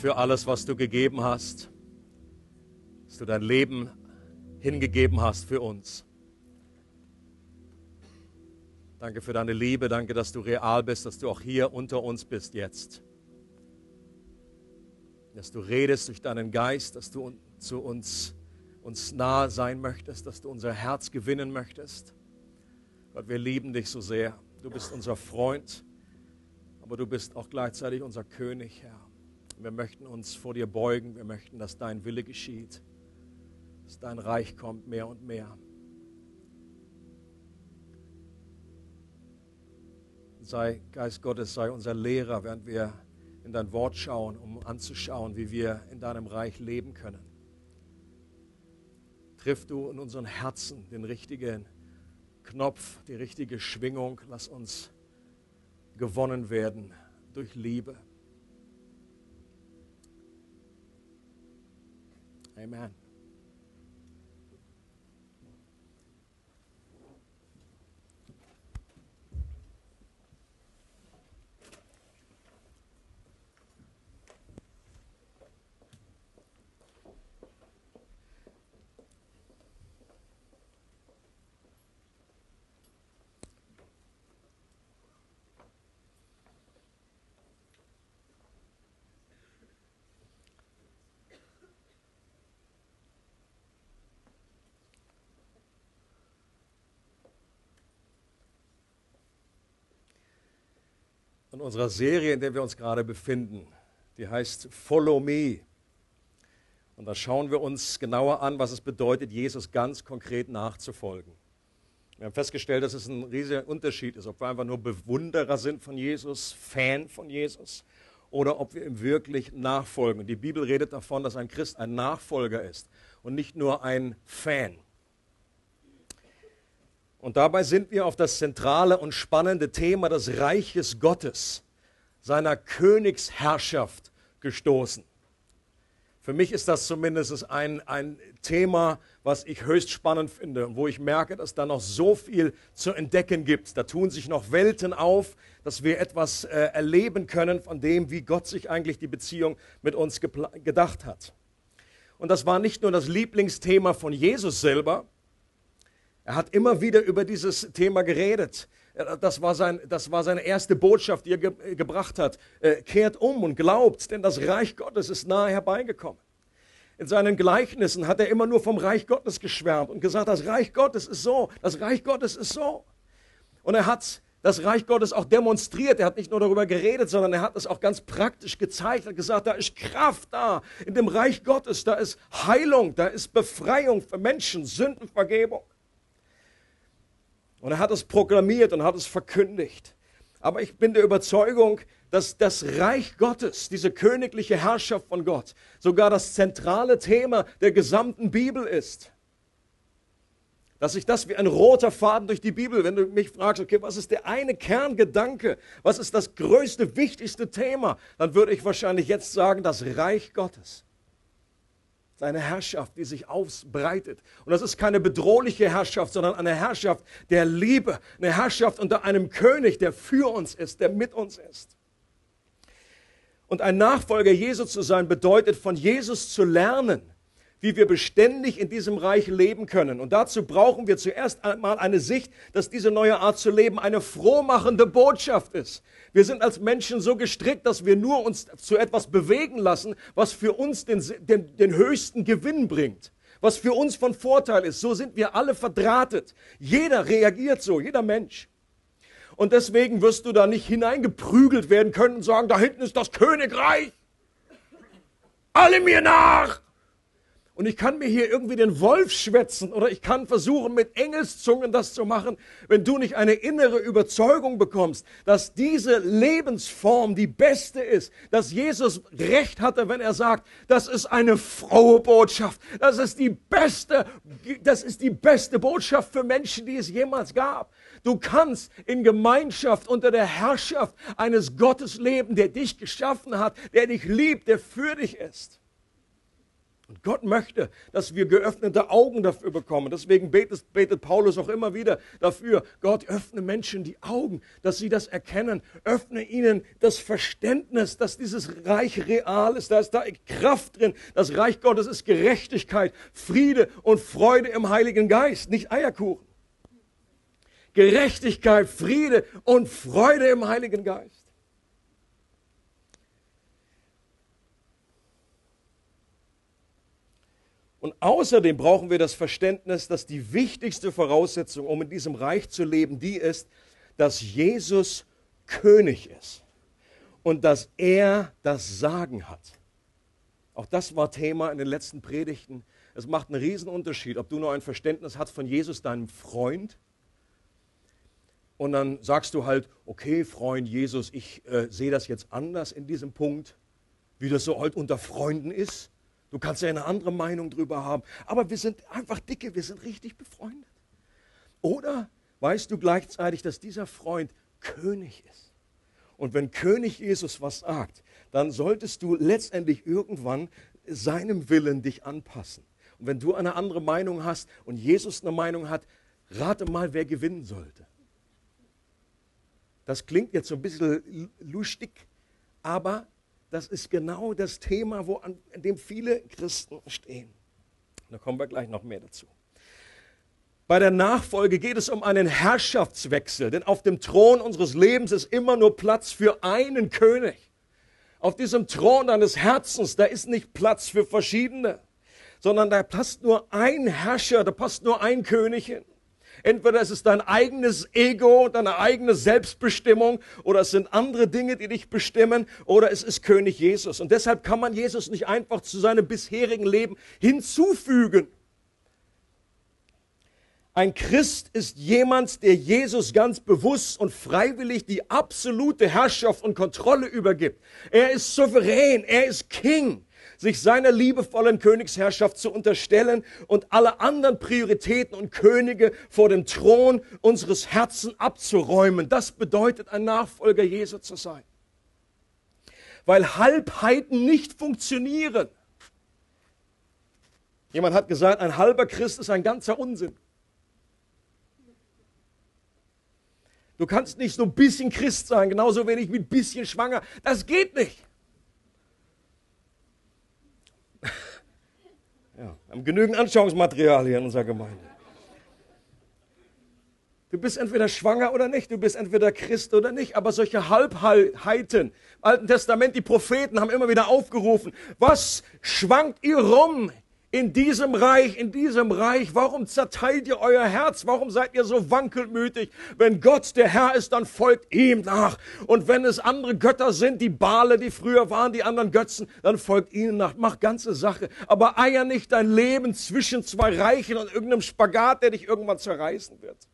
für alles, was du gegeben hast, dass du dein Leben hingegeben hast für uns. Danke für deine Liebe, danke, dass du real bist, dass du auch hier unter uns bist jetzt. Dass du redest durch deinen Geist, dass du zu uns, uns nahe sein möchtest, dass du unser Herz gewinnen möchtest. Gott, wir lieben dich so sehr. Du bist unser Freund, aber du bist auch gleichzeitig unser König, Herr. Wir möchten uns vor dir beugen, wir möchten, dass dein Wille geschieht, dass dein Reich kommt mehr und mehr. sei, Geist Gottes, sei unser Lehrer, während wir in dein Wort schauen, um anzuschauen, wie wir in deinem Reich leben können. Triff du in unseren Herzen den richtigen Knopf, die richtige Schwingung. Lass uns gewonnen werden durch Liebe. Amen. In unserer Serie, in der wir uns gerade befinden. Die heißt Follow Me. Und da schauen wir uns genauer an, was es bedeutet, Jesus ganz konkret nachzufolgen. Wir haben festgestellt, dass es ein riesiger Unterschied ist, ob wir einfach nur Bewunderer sind von Jesus, Fan von Jesus, oder ob wir ihm wirklich nachfolgen. Und die Bibel redet davon, dass ein Christ ein Nachfolger ist und nicht nur ein Fan. Und dabei sind wir auf das zentrale und spannende Thema des Reiches Gottes, seiner Königsherrschaft gestoßen. Für mich ist das zumindest ein, ein Thema, was ich höchst spannend finde und wo ich merke, dass da noch so viel zu entdecken gibt. Da tun sich noch Welten auf, dass wir etwas äh, erleben können von dem, wie Gott sich eigentlich die Beziehung mit uns gedacht hat. Und das war nicht nur das Lieblingsthema von Jesus selber, er hat immer wieder über dieses Thema geredet. Das war, sein, das war seine erste Botschaft, die er ge gebracht hat. Äh, kehrt um und glaubt, denn das Reich Gottes ist nahe herbeigekommen. In seinen Gleichnissen hat er immer nur vom Reich Gottes geschwärmt und gesagt, das Reich Gottes ist so, das Reich Gottes ist so. Und er hat das Reich Gottes auch demonstriert. Er hat nicht nur darüber geredet, sondern er hat es auch ganz praktisch gezeigt. Er hat gesagt, da ist Kraft da in dem Reich Gottes, da ist Heilung, da ist Befreiung für Menschen, Sündenvergebung. Und er hat es proklamiert und hat es verkündigt. Aber ich bin der Überzeugung, dass das Reich Gottes, diese königliche Herrschaft von Gott, sogar das zentrale Thema der gesamten Bibel ist. Dass sich das wie ein roter Faden durch die Bibel, wenn du mich fragst, okay, was ist der eine Kerngedanke, was ist das größte, wichtigste Thema, dann würde ich wahrscheinlich jetzt sagen, das Reich Gottes seine Herrschaft, die sich ausbreitet. Und das ist keine bedrohliche Herrschaft, sondern eine Herrschaft der Liebe, eine Herrschaft unter einem König, der für uns ist, der mit uns ist. Und ein Nachfolger Jesu zu sein, bedeutet von Jesus zu lernen, wie wir beständig in diesem Reich leben können. Und dazu brauchen wir zuerst einmal eine Sicht, dass diese neue Art zu leben eine frohmachende Botschaft ist. Wir sind als Menschen so gestrickt, dass wir nur uns zu etwas bewegen lassen, was für uns den, den, den höchsten Gewinn bringt, was für uns von Vorteil ist. So sind wir alle verdrahtet. Jeder reagiert so, jeder Mensch. Und deswegen wirst du da nicht hineingeprügelt werden können und sagen, da hinten ist das Königreich. Alle mir nach und ich kann mir hier irgendwie den Wolf schwätzen oder ich kann versuchen, mit Engelszungen das zu machen, wenn du nicht eine innere Überzeugung bekommst, dass diese Lebensform die beste ist, dass Jesus recht hatte, wenn er sagt, das ist eine frohe Botschaft, das ist die beste, das ist die beste Botschaft für Menschen, die es jemals gab. Du kannst in Gemeinschaft unter der Herrschaft eines Gottes leben, der dich geschaffen hat, der dich liebt, der für dich ist. Und Gott möchte, dass wir geöffnete Augen dafür bekommen. Deswegen betet, betet, Paulus auch immer wieder dafür. Gott öffne Menschen die Augen, dass sie das erkennen. Öffne ihnen das Verständnis, dass dieses Reich real ist. Da ist da Kraft drin. Das Reich Gottes ist Gerechtigkeit, Friede und Freude im Heiligen Geist, nicht Eierkuchen. Gerechtigkeit, Friede und Freude im Heiligen Geist. Und außerdem brauchen wir das Verständnis, dass die wichtigste Voraussetzung, um in diesem Reich zu leben, die ist, dass Jesus König ist und dass er das Sagen hat. Auch das war Thema in den letzten Predigten. Es macht einen riesen Unterschied, ob du nur ein Verständnis hast von Jesus, deinem Freund, und dann sagst du halt, okay, Freund Jesus, ich äh, sehe das jetzt anders in diesem Punkt, wie das so halt unter Freunden ist. Du kannst ja eine andere Meinung drüber haben. Aber wir sind einfach dicke, wir sind richtig befreundet. Oder weißt du gleichzeitig, dass dieser Freund König ist? Und wenn König Jesus was sagt, dann solltest du letztendlich irgendwann seinem Willen dich anpassen. Und wenn du eine andere Meinung hast und Jesus eine Meinung hat, rate mal, wer gewinnen sollte. Das klingt jetzt so ein bisschen lustig, aber das ist genau das Thema, wo an, dem viele Christen stehen. Da kommen wir gleich noch mehr dazu. Bei der Nachfolge geht es um einen Herrschaftswechsel, denn auf dem Thron unseres Lebens ist immer nur Platz für einen König. Auf diesem Thron deines Herzens, da ist nicht Platz für verschiedene, sondern da passt nur ein Herrscher, da passt nur ein König hin. Entweder es ist dein eigenes Ego, deine eigene Selbstbestimmung oder es sind andere Dinge, die dich bestimmen oder es ist König Jesus. Und deshalb kann man Jesus nicht einfach zu seinem bisherigen Leben hinzufügen. Ein Christ ist jemand, der Jesus ganz bewusst und freiwillig die absolute Herrschaft und Kontrolle übergibt. Er ist souverän, er ist King sich seiner liebevollen Königsherrschaft zu unterstellen und alle anderen Prioritäten und Könige vor dem Thron unseres Herzens abzuräumen. Das bedeutet, ein Nachfolger Jesu zu sein. Weil Halbheiten nicht funktionieren. Jemand hat gesagt, ein halber Christ ist ein ganzer Unsinn. Du kannst nicht so ein bisschen Christ sein, genauso wenig wie ein bisschen schwanger. Das geht nicht. Ja, wir haben genügend Anschauungsmaterial hier in unserer Gemeinde. Du bist entweder schwanger oder nicht, du bist entweder Christ oder nicht, aber solche Halbheiten, im Alten Testament, die Propheten haben immer wieder aufgerufen, was schwankt ihr rum in diesem Reich, in diesem Reich, warum zerteilt ihr euer Herz? Warum seid ihr so wankelmütig? Wenn Gott der Herr ist, dann folgt ihm nach. Und wenn es andere Götter sind, die Bale, die früher waren, die anderen Götzen, dann folgt ihnen nach. Mach ganze Sache. Aber eier nicht dein Leben zwischen zwei Reichen und irgendeinem Spagat, der dich irgendwann zerreißen wird.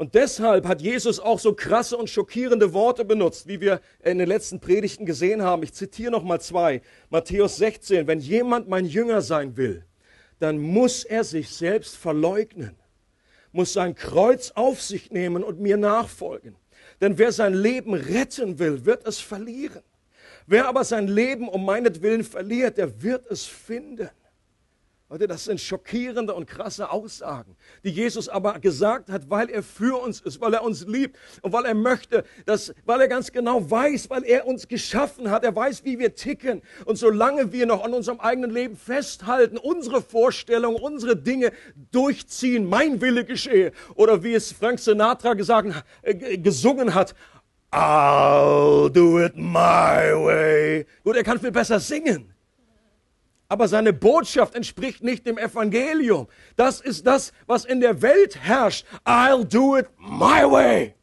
Und deshalb hat Jesus auch so krasse und schockierende Worte benutzt, wie wir in den letzten Predigten gesehen haben. Ich zitiere noch mal zwei. Matthäus 16. Wenn jemand mein Jünger sein will, dann muss er sich selbst verleugnen, muss sein Kreuz auf sich nehmen und mir nachfolgen. Denn wer sein Leben retten will, wird es verlieren. Wer aber sein Leben um meinetwillen verliert, der wird es finden. Leute, das sind schockierende und krasse Aussagen, die Jesus aber gesagt hat, weil er für uns ist, weil er uns liebt und weil er möchte, dass, weil er ganz genau weiß, weil er uns geschaffen hat, er weiß, wie wir ticken. Und solange wir noch an unserem eigenen Leben festhalten, unsere Vorstellungen, unsere Dinge durchziehen, mein Wille geschehe, oder wie es Frank Sinatra gesagt, äh, gesungen hat, I'll do it my way. Gut, er kann viel besser singen aber seine Botschaft entspricht nicht dem Evangelium. Das ist das, was in der Welt herrscht. I'll do it my way.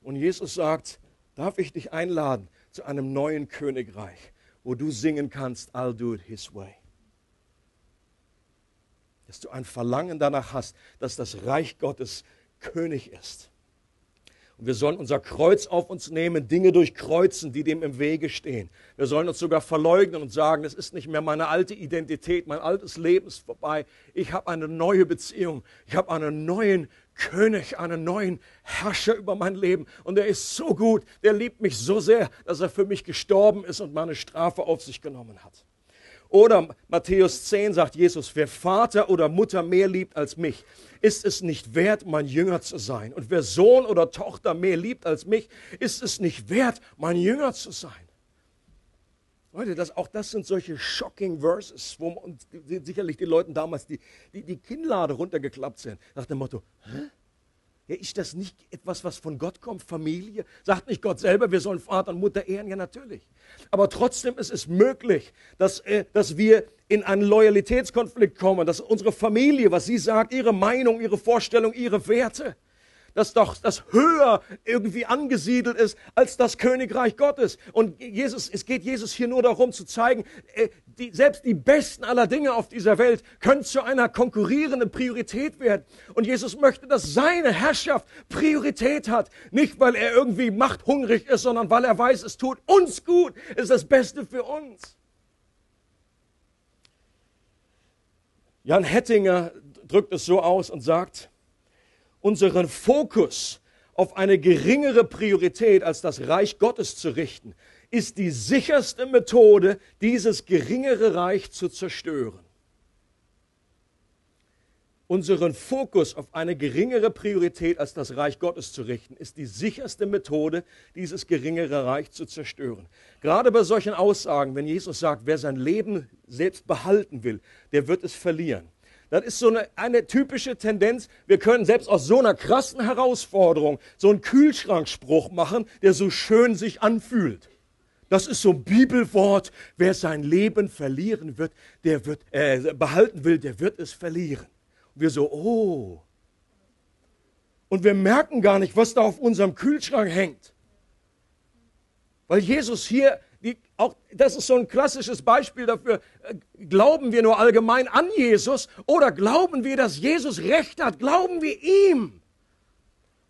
Und Jesus sagt, darf ich dich einladen zu einem neuen Königreich, wo du singen kannst, I'll do it his way. Dass du ein Verlangen danach hast, dass das Reich Gottes König ist. Und wir sollen unser Kreuz auf uns nehmen, Dinge durchkreuzen, die dem im Wege stehen. Wir sollen uns sogar verleugnen und sagen, das ist nicht mehr meine alte Identität, mein altes Leben ist vorbei. Ich habe eine neue Beziehung. Ich habe einen neuen König, einen neuen Herrscher über mein Leben. Und er ist so gut, der liebt mich so sehr, dass er für mich gestorben ist und meine Strafe auf sich genommen hat. Oder Matthäus 10 sagt Jesus, wer Vater oder Mutter mehr liebt als mich, ist es nicht wert, mein Jünger zu sein. Und wer Sohn oder Tochter mehr liebt als mich, ist es nicht wert, mein Jünger zu sein. Leute, das, auch das sind solche shocking Verses, wo man, sicherlich die Leuten damals die, die, die Kinnlade runtergeklappt sind, nach dem Motto, hä? Ja, ist das nicht etwas, was von Gott kommt? Familie? Sagt nicht Gott selber, wir sollen Vater und Mutter ehren? Ja, natürlich. Aber trotzdem ist es möglich, dass, äh, dass wir in einen Loyalitätskonflikt kommen, dass unsere Familie, was sie sagt, ihre Meinung, ihre Vorstellung, ihre Werte, dass doch das höher irgendwie angesiedelt ist als das Königreich Gottes. Und Jesus, es geht Jesus hier nur darum zu zeigen, äh, die, selbst die besten aller Dinge auf dieser Welt können zu einer konkurrierenden Priorität werden. Und Jesus möchte, dass seine Herrschaft Priorität hat. Nicht, weil er irgendwie machthungrig ist, sondern weil er weiß, es tut uns gut, ist das Beste für uns. Jan Hettinger drückt es so aus und sagt, unseren Fokus auf eine geringere Priorität als das Reich Gottes zu richten, ist die sicherste Methode, dieses geringere Reich zu zerstören. Unseren Fokus auf eine geringere Priorität als das Reich Gottes zu richten, ist die sicherste Methode, dieses geringere Reich zu zerstören. Gerade bei solchen Aussagen, wenn Jesus sagt, wer sein Leben selbst behalten will, der wird es verlieren. Das ist so eine, eine typische Tendenz. Wir können selbst aus so einer krassen Herausforderung so einen Kühlschrankspruch machen, der so schön sich anfühlt. Das ist so ein Bibelwort. Wer sein Leben verlieren wird, der wird äh, behalten will, der wird es verlieren. Und wir so, oh. Und wir merken gar nicht, was da auf unserem Kühlschrank hängt. Weil Jesus hier auch, das ist so ein klassisches Beispiel dafür. Äh, glauben wir nur allgemein an Jesus oder glauben wir, dass Jesus Recht hat? Glauben wir ihm?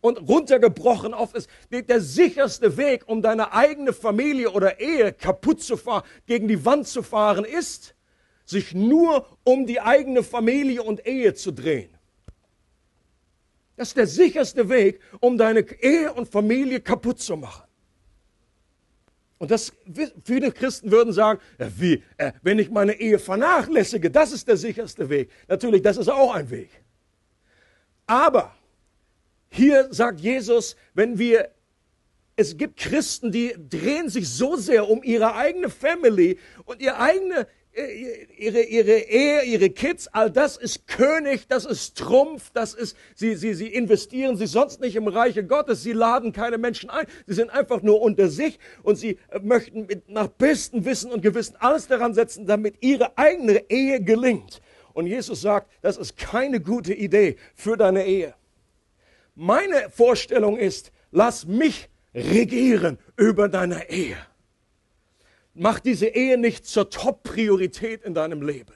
Und runtergebrochen auf ist der sicherste Weg, um deine eigene Familie oder Ehe kaputt zu fahren, gegen die Wand zu fahren, ist, sich nur um die eigene Familie und Ehe zu drehen. Das ist der sicherste Weg, um deine Ehe und Familie kaputt zu machen. Und das, viele Christen würden sagen, wie, äh, wenn ich meine Ehe vernachlässige, das ist der sicherste Weg. Natürlich, das ist auch ein Weg. Aber hier sagt Jesus, wenn wir, es gibt Christen, die drehen sich so sehr um ihre eigene Family und ihre eigene, ihre, ihre Ehe, ihre Kids, all das ist König, das ist Trumpf, das ist, sie, sie, sie investieren sich sonst nicht im Reiche Gottes, sie laden keine Menschen ein, sie sind einfach nur unter sich und sie äh, möchten mit, nach bestem Wissen und Gewissen alles daran setzen, damit ihre eigene Ehe gelingt. Und Jesus sagt, das ist keine gute Idee für deine Ehe. Meine Vorstellung ist, lass mich regieren über deine Ehe. Mach diese Ehe nicht zur Top-Priorität in deinem Leben,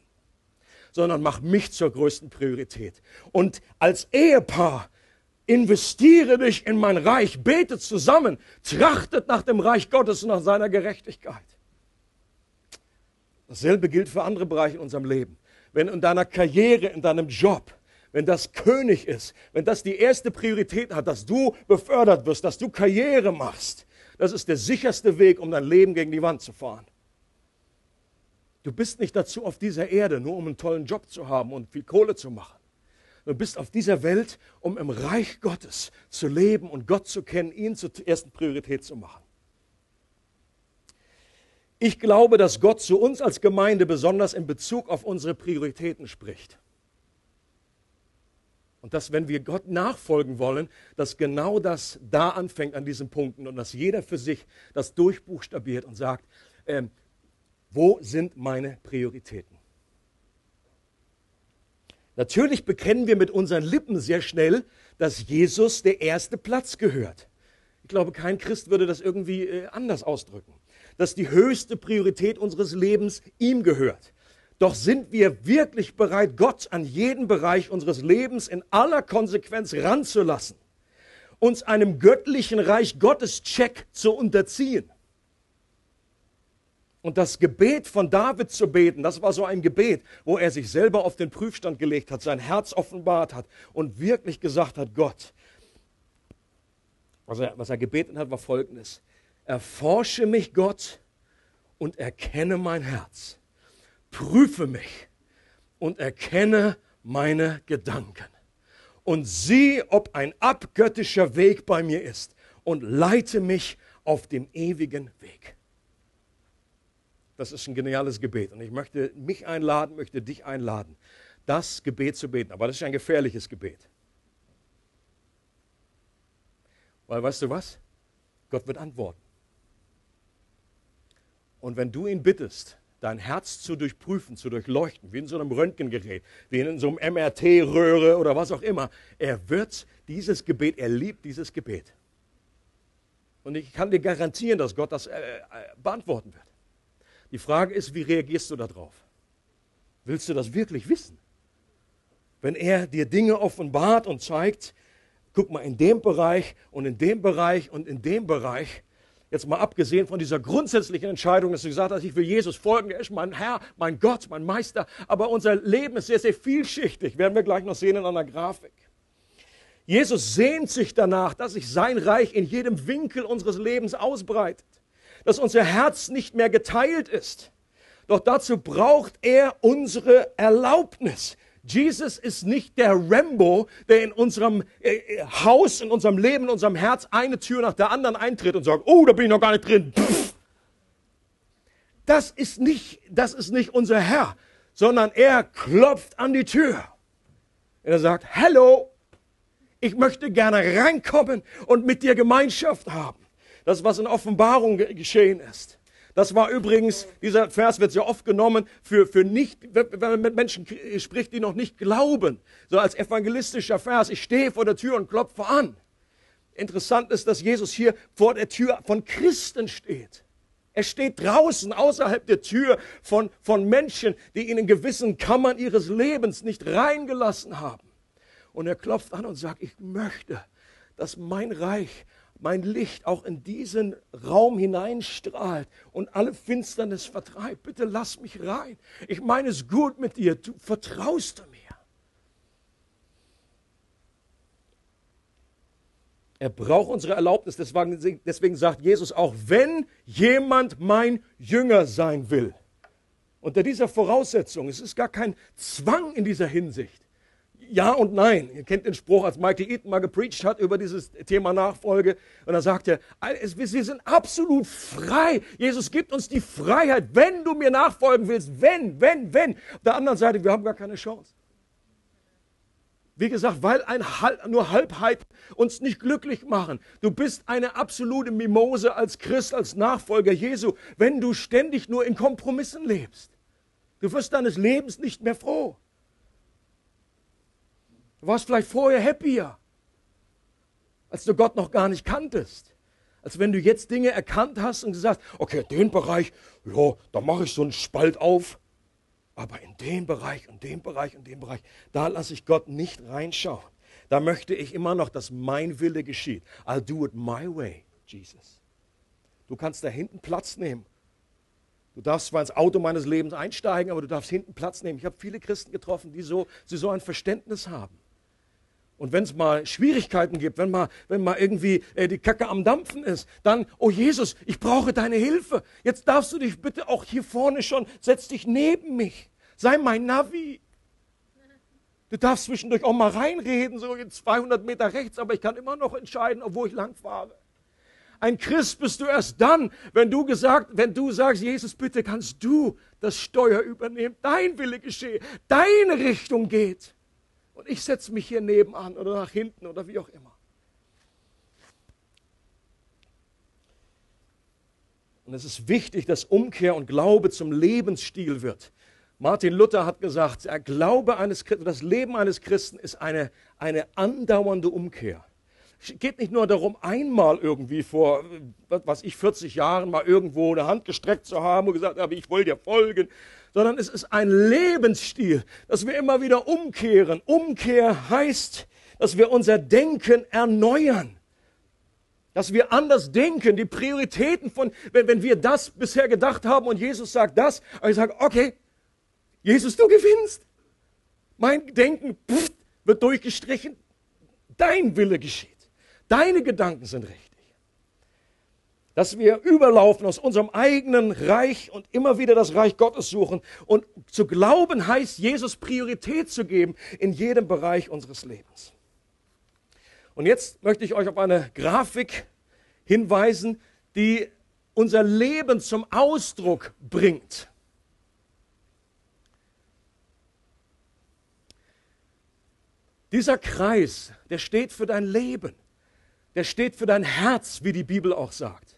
sondern mach mich zur größten Priorität. Und als Ehepaar investiere dich in mein Reich, betet zusammen, trachtet nach dem Reich Gottes und nach seiner Gerechtigkeit. Dasselbe gilt für andere Bereiche in unserem Leben. Wenn in deiner Karriere, in deinem Job, wenn das König ist, wenn das die erste Priorität hat, dass du befördert wirst, dass du Karriere machst, das ist der sicherste Weg, um dein Leben gegen die Wand zu fahren. Du bist nicht dazu auf dieser Erde, nur um einen tollen Job zu haben und viel Kohle zu machen. Du bist auf dieser Welt, um im Reich Gottes zu leben und Gott zu kennen, ihn zur ersten Priorität zu machen. Ich glaube, dass Gott zu uns als Gemeinde besonders in Bezug auf unsere Prioritäten spricht. Und dass, wenn wir Gott nachfolgen wollen, dass genau das da anfängt an diesen Punkten und dass jeder für sich das durchbuchstabiert und sagt, äh, wo sind meine Prioritäten? Natürlich bekennen wir mit unseren Lippen sehr schnell, dass Jesus der erste Platz gehört. Ich glaube, kein Christ würde das irgendwie äh, anders ausdrücken. Dass die höchste Priorität unseres Lebens ihm gehört. Doch sind wir wirklich bereit, Gott an jeden Bereich unseres Lebens in aller Konsequenz ranzulassen, uns einem göttlichen Reich Gottes Check zu unterziehen? Und das Gebet von David zu beten, das war so ein Gebet, wo er sich selber auf den Prüfstand gelegt hat, sein Herz offenbart hat und wirklich gesagt hat, Gott, was er, was er gebeten hat, war folgendes. Erforsche mich, Gott, und erkenne mein Herz prüfe mich und erkenne meine Gedanken und sieh, ob ein abgöttischer Weg bei mir ist und leite mich auf dem ewigen Weg. Das ist ein geniales Gebet und ich möchte mich einladen, möchte dich einladen, das Gebet zu beten. Aber das ist ein gefährliches Gebet. Weil weißt du was? Gott wird antworten. Und wenn du ihn bittest, dein Herz zu durchprüfen, zu durchleuchten, wie in so einem Röntgengerät, wie in so einem MRT-Röhre oder was auch immer, er wird dieses Gebet, er liebt dieses Gebet. Und ich kann dir garantieren, dass Gott das äh, äh, beantworten wird. Die Frage ist, wie reagierst du darauf? Willst du das wirklich wissen? Wenn er dir Dinge offenbart und zeigt, guck mal in dem Bereich und in dem Bereich und in dem Bereich, Jetzt mal abgesehen von dieser grundsätzlichen Entscheidung, dass du gesagt hast, ich will Jesus folgen, er ist mein Herr, mein Gott, mein Meister. Aber unser Leben ist sehr, sehr vielschichtig, werden wir gleich noch sehen in einer Grafik. Jesus sehnt sich danach, dass sich sein Reich in jedem Winkel unseres Lebens ausbreitet, dass unser Herz nicht mehr geteilt ist. Doch dazu braucht er unsere Erlaubnis. Jesus ist nicht der Rambo, der in unserem äh, äh, Haus, in unserem Leben, in unserem Herz eine Tür nach der anderen eintritt und sagt, oh, da bin ich noch gar nicht drin. Das ist nicht, das ist nicht unser Herr, sondern er klopft an die Tür. Er sagt, hallo, ich möchte gerne reinkommen und mit dir Gemeinschaft haben. Das was in Offenbarung geschehen ist. Das war übrigens, dieser Vers wird sehr oft genommen für, für nicht, wenn man mit Menschen spricht, die noch nicht glauben. So als evangelistischer Vers. Ich stehe vor der Tür und klopfe an. Interessant ist, dass Jesus hier vor der Tür von Christen steht. Er steht draußen außerhalb der Tür von, von Menschen, die ihn in gewissen Kammern ihres Lebens nicht reingelassen haben. Und er klopft an und sagt, ich möchte, dass mein Reich mein Licht auch in diesen Raum hineinstrahlt und alle Finsternis vertreibt. Bitte lass mich rein. Ich meine es gut mit dir. Du vertraust mir. Er braucht unsere Erlaubnis. Deswegen sagt Jesus auch, wenn jemand mein Jünger sein will. Unter dieser Voraussetzung, es ist gar kein Zwang in dieser Hinsicht ja und nein. Ihr kennt den Spruch, als Michael Eaton mal gepreacht hat über dieses Thema Nachfolge. Und da sagt er, wir sind absolut frei. Jesus gibt uns die Freiheit, wenn du mir nachfolgen willst. Wenn, wenn, wenn. Auf der anderen Seite, wir haben gar keine Chance. Wie gesagt, weil ein, nur Halbheit uns nicht glücklich machen. Du bist eine absolute Mimose als Christ, als Nachfolger Jesu, wenn du ständig nur in Kompromissen lebst. Du wirst deines Lebens nicht mehr froh. Du warst vielleicht vorher happier, als du Gott noch gar nicht kanntest. Als wenn du jetzt Dinge erkannt hast und gesagt, okay, den Bereich, ja, da mache ich so einen Spalt auf. Aber in dem Bereich und dem Bereich und dem Bereich, da lasse ich Gott nicht reinschauen. Da möchte ich immer noch, dass mein Wille geschieht. I'll do it my way, Jesus. Du kannst da hinten Platz nehmen. Du darfst zwar ins Auto meines Lebens einsteigen, aber du darfst hinten Platz nehmen. Ich habe viele Christen getroffen, die so, die so ein Verständnis haben. Und wenn es mal Schwierigkeiten gibt, wenn mal, wenn mal irgendwie äh, die Kacke am Dampfen ist, dann, oh Jesus, ich brauche deine Hilfe. Jetzt darfst du dich bitte auch hier vorne schon, setz dich neben mich. Sei mein Navi. Du darfst zwischendurch auch mal reinreden, so 200 Meter rechts, aber ich kann immer noch entscheiden, wo ich lang fahre. Ein Christ bist du erst dann, wenn du gesagt, wenn du sagst, Jesus, bitte kannst du das Steuer übernehmen, dein Wille geschehe, deine Richtung geht. Und ich setze mich hier nebenan oder nach hinten oder wie auch immer. Und es ist wichtig, dass Umkehr und Glaube zum Lebensstil wird. Martin Luther hat gesagt, der Glaube eines das Leben eines Christen ist eine, eine andauernde Umkehr. Es geht nicht nur darum, einmal irgendwie vor, was ich, 40 Jahren mal irgendwo eine Hand gestreckt zu haben und gesagt habe, ich will dir folgen, sondern es ist ein Lebensstil, dass wir immer wieder umkehren. Umkehr heißt, dass wir unser Denken erneuern. Dass wir anders denken, die Prioritäten von, wenn, wenn wir das bisher gedacht haben und Jesus sagt das, aber ich sage, okay, Jesus, du gewinnst. Mein Denken pff, wird durchgestrichen. Dein Wille geschieht. Deine Gedanken sind richtig. Dass wir überlaufen aus unserem eigenen Reich und immer wieder das Reich Gottes suchen. Und zu glauben heißt, Jesus Priorität zu geben in jedem Bereich unseres Lebens. Und jetzt möchte ich euch auf eine Grafik hinweisen, die unser Leben zum Ausdruck bringt. Dieser Kreis, der steht für dein Leben. Der steht für dein Herz, wie die Bibel auch sagt.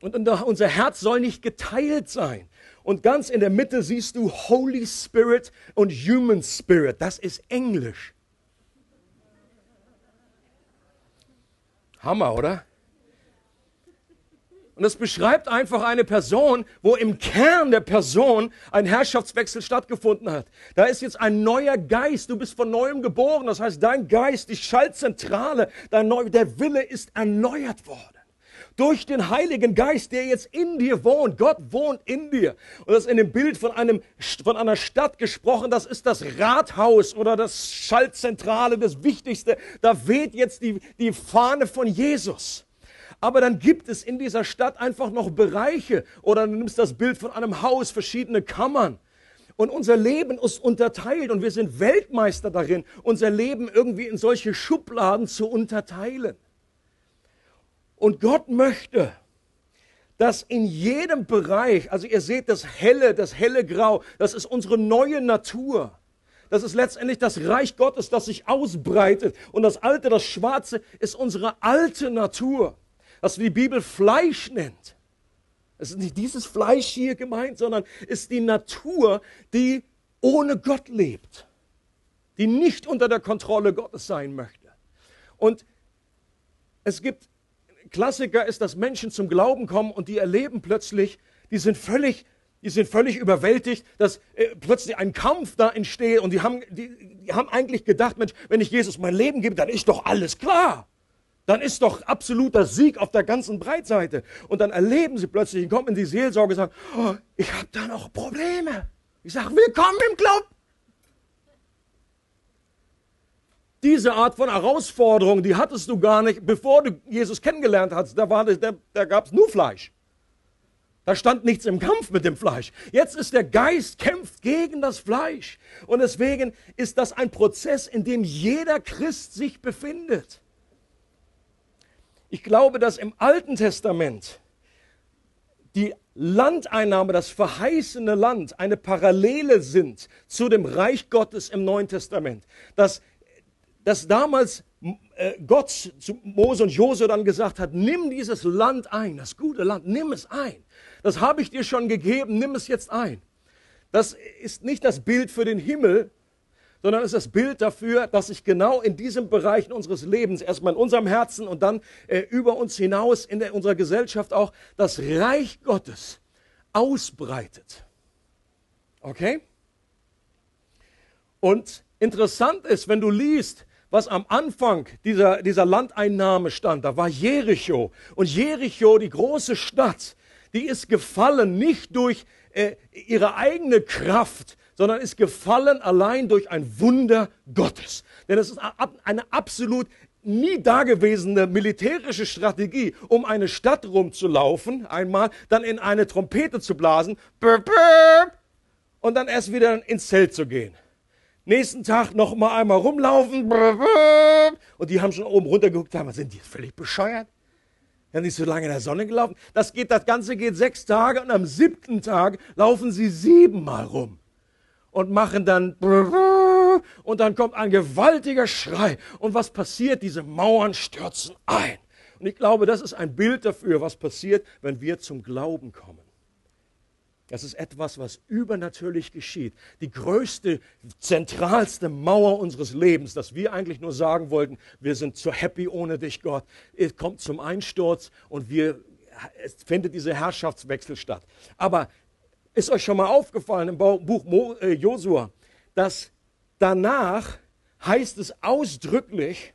Und unser Herz soll nicht geteilt sein. Und ganz in der Mitte siehst du Holy Spirit und Human Spirit. Das ist Englisch. Hammer, oder? Und es beschreibt einfach eine Person, wo im Kern der Person ein Herrschaftswechsel stattgefunden hat. Da ist jetzt ein neuer Geist. Du bist von neuem geboren. Das heißt, dein Geist, die Schaltzentrale, dein Neu der Wille ist erneuert worden durch den Heiligen Geist, der jetzt in dir wohnt. Gott wohnt in dir. Und das ist in dem Bild von, einem, von einer Stadt gesprochen. Das ist das Rathaus oder das Schaltzentrale, das Wichtigste. Da weht jetzt die, die Fahne von Jesus. Aber dann gibt es in dieser Stadt einfach noch Bereiche oder du nimmst das Bild von einem Haus, verschiedene Kammern. Und unser Leben ist unterteilt und wir sind Weltmeister darin, unser Leben irgendwie in solche Schubladen zu unterteilen. Und Gott möchte, dass in jedem Bereich, also ihr seht das helle, das helle Grau, das ist unsere neue Natur. Das ist letztendlich das Reich Gottes, das sich ausbreitet. Und das alte, das schwarze, ist unsere alte Natur was die Bibel Fleisch nennt. Es ist nicht dieses Fleisch hier gemeint, sondern ist die Natur, die ohne Gott lebt, die nicht unter der Kontrolle Gottes sein möchte. Und es gibt, Klassiker ist, dass Menschen zum Glauben kommen und die erleben plötzlich, die sind völlig, die sind völlig überwältigt, dass äh, plötzlich ein Kampf da entsteht und die haben, die, die haben eigentlich gedacht, Mensch, wenn ich Jesus mein Leben gebe, dann ist doch alles klar dann ist doch absoluter Sieg auf der ganzen Breitseite. Und dann erleben sie plötzlich, kommen in die Seelsorge und sagen, oh, ich habe da noch Probleme. Ich sage, willkommen im Glauben. Diese Art von Herausforderung, die hattest du gar nicht, bevor du Jesus kennengelernt hast. Da, da, da gab es nur Fleisch. Da stand nichts im Kampf mit dem Fleisch. Jetzt ist der Geist kämpft gegen das Fleisch. Und deswegen ist das ein Prozess, in dem jeder Christ sich befindet. Ich glaube, dass im Alten Testament die Landeinnahme, das verheißene Land, eine Parallele sind zu dem Reich Gottes im Neuen Testament. Dass, dass damals äh, Gott zu Mose und Jose dann gesagt hat, nimm dieses Land ein, das gute Land, nimm es ein. Das habe ich dir schon gegeben, nimm es jetzt ein. Das ist nicht das Bild für den Himmel, sondern ist das Bild dafür, dass sich genau in diesem Bereich unseres Lebens, erstmal in unserem Herzen und dann äh, über uns hinaus in der, unserer Gesellschaft auch, das Reich Gottes ausbreitet. Okay? Und interessant ist, wenn du liest, was am Anfang dieser, dieser Landeinnahme stand, da war Jericho. Und Jericho, die große Stadt, die ist gefallen nicht durch äh, ihre eigene Kraft, sondern ist gefallen allein durch ein Wunder Gottes. Denn es ist eine absolut nie dagewesene militärische Strategie, um eine Stadt rumzulaufen, einmal, dann in eine Trompete zu blasen, und dann erst wieder ins Zelt zu gehen. Nächsten Tag noch mal einmal rumlaufen, und die haben schon oben runtergeguckt, haben, sind die völlig bescheuert? Die haben nicht so lange in der Sonne gelaufen. Das geht, das Ganze geht sechs Tage und am siebten Tag laufen sie siebenmal rum und machen dann und dann kommt ein gewaltiger Schrei. Und was passiert? Diese Mauern stürzen ein. Und ich glaube, das ist ein Bild dafür, was passiert, wenn wir zum Glauben kommen. Das ist etwas, was übernatürlich geschieht. Die größte, zentralste Mauer unseres Lebens, dass wir eigentlich nur sagen wollten, wir sind zu happy ohne dich, Gott, es kommt zum Einsturz und wir, es findet dieser Herrschaftswechsel statt. Aber ist euch schon mal aufgefallen im Buch äh, Josua, dass danach heißt es ausdrücklich,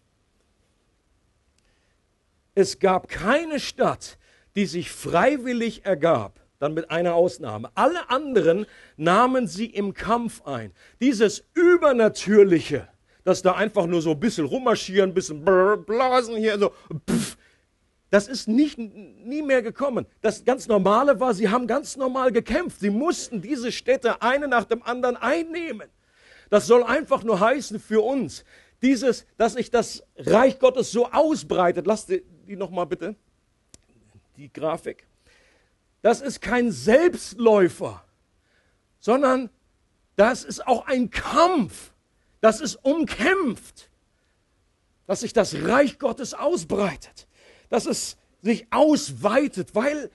es gab keine Stadt, die sich freiwillig ergab, dann mit einer Ausnahme. Alle anderen nahmen sie im Kampf ein. Dieses Übernatürliche, dass da einfach nur so ein bisschen rummarschieren, ein bisschen blasen hier, so, pff, Das ist nicht, nie mehr gekommen. Das ganz Normale war, sie haben ganz normal gekämpft. Sie mussten diese Städte eine nach dem anderen einnehmen. Das soll einfach nur heißen für uns, dieses, dass sich das Reich Gottes so ausbreitet. Lasst die, die nochmal bitte, die Grafik. Das ist kein Selbstläufer, sondern das ist auch ein Kampf. Das ist umkämpft, dass sich das Reich Gottes ausbreitet, dass es sich ausweitet, weil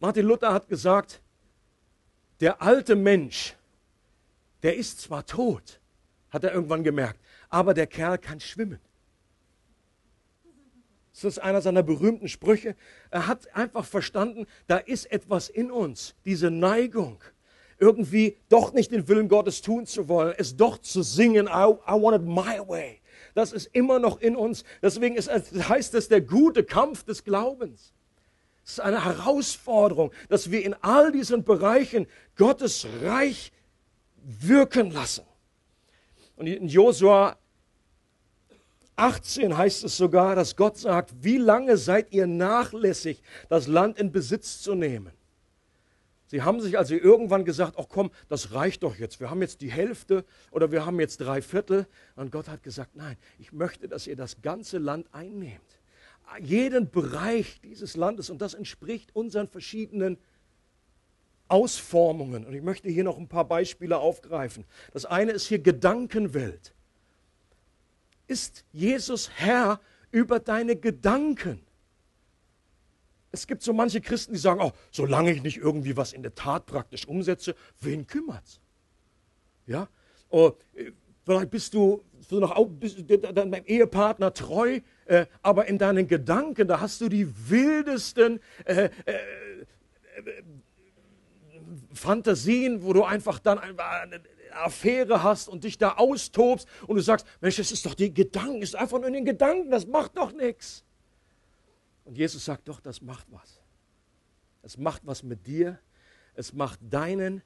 Martin Luther hat gesagt, der alte Mensch, der ist zwar tot, hat er irgendwann gemerkt, aber der Kerl kann schwimmen. Das ist einer seiner berühmten Sprüche. Er hat einfach verstanden, da ist etwas in uns, diese Neigung, irgendwie doch nicht den Willen Gottes tun zu wollen, es doch zu singen, I, I want it my way. Das ist immer noch in uns. Deswegen ist, heißt es der gute Kampf des Glaubens. Es ist eine Herausforderung, dass wir in all diesen Bereichen Gottes Reich wirken lassen. Und in Josua 18 heißt es sogar, dass Gott sagt, wie lange seid ihr nachlässig, das Land in Besitz zu nehmen? Sie haben sich also irgendwann gesagt, ach komm, das reicht doch jetzt. Wir haben jetzt die Hälfte oder wir haben jetzt drei Viertel. Und Gott hat gesagt, nein, ich möchte, dass ihr das ganze Land einnehmt. Jeden Bereich dieses Landes. Und das entspricht unseren verschiedenen Ausformungen. Und ich möchte hier noch ein paar Beispiele aufgreifen. Das eine ist hier Gedankenwelt. Ist Jesus Herr über deine Gedanken? Es gibt so manche Christen, die sagen, oh, solange ich nicht irgendwie was in der Tat praktisch umsetze, wen kümmert's? Ja? Oh, vielleicht bist du, du noch bist deinem Ehepartner treu, äh, aber in deinen Gedanken, da hast du die wildesten äh, äh, Fantasien, wo du einfach dann eine Affäre hast und dich da austobst und du sagst, Mensch, es ist doch die Gedanken, ist einfach nur in den Gedanken, das macht doch nichts. Und Jesus sagt doch, das macht was. Es macht was mit dir. Es macht deinen,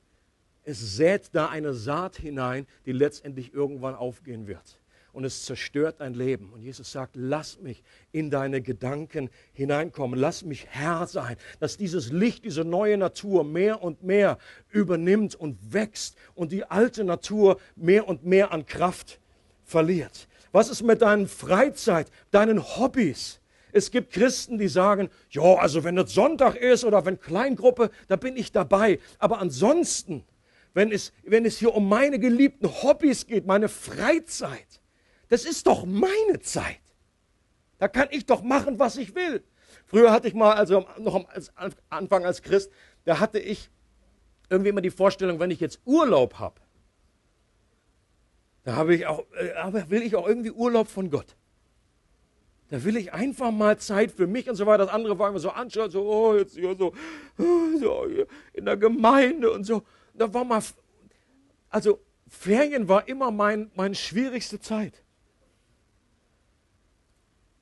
es sät da eine Saat hinein, die letztendlich irgendwann aufgehen wird. Und es zerstört dein Leben. Und Jesus sagt, lass mich in deine Gedanken hineinkommen. Lass mich Herr sein, dass dieses Licht, diese neue Natur mehr und mehr übernimmt und wächst und die alte Natur mehr und mehr an Kraft verliert. Was ist mit deinen Freizeit, deinen Hobbys? Es gibt Christen, die sagen, ja, also wenn es Sonntag ist oder wenn Kleingruppe, da bin ich dabei. Aber ansonsten, wenn es, wenn es hier um meine geliebten Hobbys geht, meine Freizeit, das ist doch meine Zeit. Da kann ich doch machen, was ich will. Früher hatte ich mal, also noch am Anfang als Christ, da hatte ich irgendwie immer die Vorstellung, wenn ich jetzt Urlaub habe, da habe ich auch, äh, aber will ich auch irgendwie Urlaub von Gott. Da will ich einfach mal Zeit für mich und so weiter. Das andere war immer so anschaut, so, oh, jetzt hier so, so hier in der Gemeinde und so. Da war mal, also Ferien war immer mein, meine schwierigste Zeit.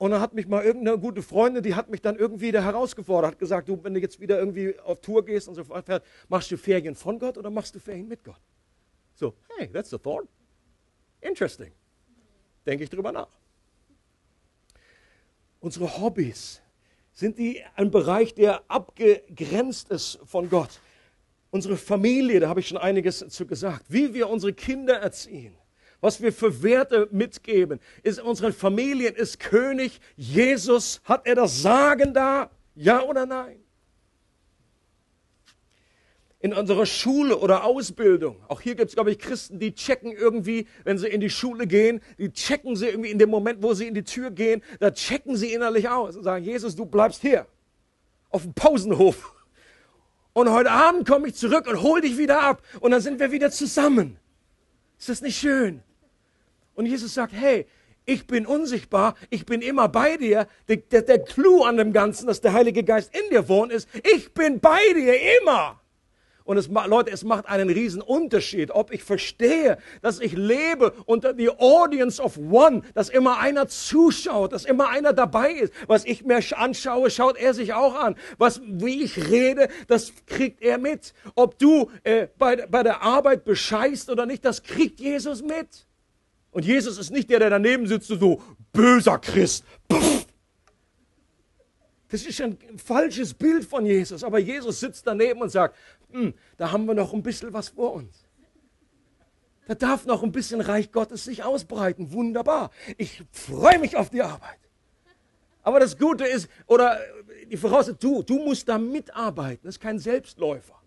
Und dann hat mich mal irgendeine gute Freundin, die hat mich dann irgendwie da herausgefordert, hat gesagt, du, wenn du jetzt wieder irgendwie auf Tour gehst und so weiter, machst du Ferien von Gott oder machst du Ferien mit Gott? So, hey, that's the thought. Interesting. Denke ich drüber nach. Unsere Hobbys sind die ein Bereich, der abgegrenzt ist von Gott. Unsere Familie, da habe ich schon einiges zu gesagt, wie wir unsere Kinder erziehen, was wir für Werte mitgeben, ist unsere Familien, ist König Jesus, hat er das Sagen da? Ja oder nein? in unserer Schule oder Ausbildung. Auch hier gibt es, glaube ich, Christen, die checken irgendwie, wenn sie in die Schule gehen, die checken sie irgendwie in dem Moment, wo sie in die Tür gehen, da checken sie innerlich aus und sagen, Jesus, du bleibst hier auf dem Pausenhof. Und heute Abend komme ich zurück und hol dich wieder ab und dann sind wir wieder zusammen. Ist das nicht schön? Und Jesus sagt, hey, ich bin unsichtbar, ich bin immer bei dir. Der, der, der Clou an dem Ganzen, dass der Heilige Geist in dir wohnt, ist, ich bin bei dir immer. Und es, Leute, es macht einen riesen Unterschied, ob ich verstehe, dass ich lebe unter die Audience of One, dass immer einer zuschaut, dass immer einer dabei ist. Was ich mir anschaue, schaut er sich auch an. Was, wie ich rede, das kriegt er mit. Ob du äh, bei, bei der Arbeit bescheißt oder nicht, das kriegt Jesus mit. Und Jesus ist nicht der, der daneben sitzt und so, böser Christ. Puff. Das ist ein falsches Bild von Jesus. Aber Jesus sitzt daneben und sagt, hm, da haben wir noch ein bisschen was vor uns. Da darf noch ein bisschen Reich Gottes sich ausbreiten. Wunderbar. Ich freue mich auf die Arbeit. Aber das Gute ist, oder die Voraussetzung, du, du musst da mitarbeiten. Das ist kein Selbstläufer.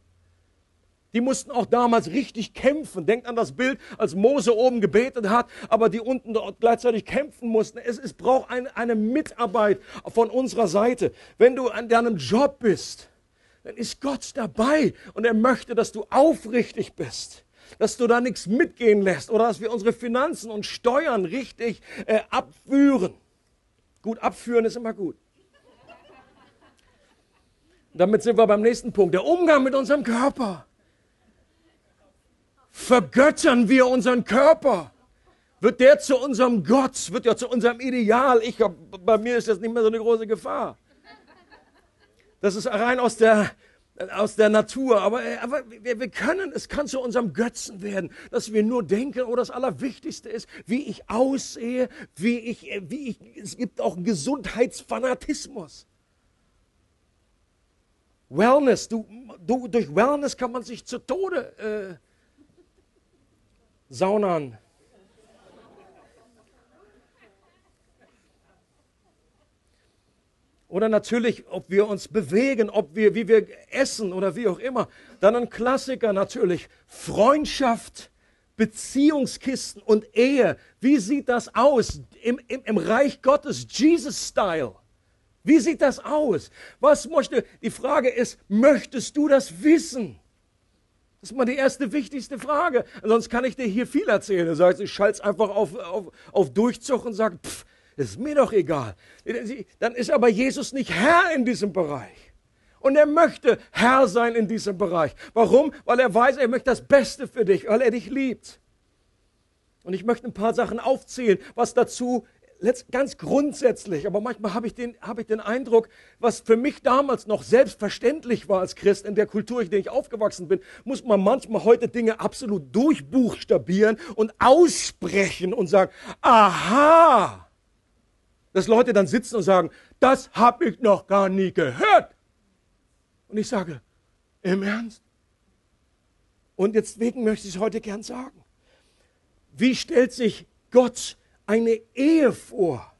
Die mussten auch damals richtig kämpfen. Denkt an das Bild, als Mose oben gebetet hat, aber die unten dort gleichzeitig kämpfen mussten. Es, es braucht eine, eine Mitarbeit von unserer Seite. Wenn du an deinem Job bist, dann ist Gott dabei und er möchte, dass du aufrichtig bist. Dass du da nichts mitgehen lässt oder dass wir unsere Finanzen und Steuern richtig äh, abführen. Gut, abführen ist immer gut. Damit sind wir beim nächsten Punkt. Der Umgang mit unserem Körper vergöttern wir unseren Körper. Wird der zu unserem Gott, wird er zu unserem Ideal. Ich, bei mir ist das nicht mehr so eine große Gefahr. Das ist rein aus der, aus der Natur. Aber, aber wir, wir können, es kann zu unserem Götzen werden, dass wir nur denken, oh, das Allerwichtigste ist, wie ich aussehe, wie ich, wie ich, es gibt auch Gesundheitsfanatismus. Wellness, du, du, durch Wellness kann man sich zu Tode äh, Saunern. Oder natürlich, ob wir uns bewegen, ob wir, wie wir essen oder wie auch immer. Dann ein Klassiker natürlich. Freundschaft, Beziehungskisten und Ehe. Wie sieht das aus im, im, im Reich Gottes? Jesus-Style. Wie sieht das aus? Was möchte, die Frage ist, möchtest du das wissen? Das ist mal die erste wichtigste Frage. Sonst kann ich dir hier viel erzählen. Du sagst, ich schalte einfach auf, auf, auf Durchzug und sage, pff, ist mir doch egal. Dann ist aber Jesus nicht Herr in diesem Bereich. Und er möchte Herr sein in diesem Bereich. Warum? Weil er weiß, er möchte das Beste für dich, weil er dich liebt. Und ich möchte ein paar Sachen aufzählen, was dazu ganz grundsätzlich, aber manchmal habe ich, den, habe ich den Eindruck, was für mich damals noch selbstverständlich war als Christ in der Kultur, in der ich aufgewachsen bin, muss man manchmal heute Dinge absolut durchbuchstabieren und aussprechen und sagen, aha, dass Leute dann sitzen und sagen, das habe ich noch gar nie gehört. Und ich sage, im Ernst? Und deswegen möchte ich es heute gern sagen. Wie stellt sich Gott eine Ehe vor.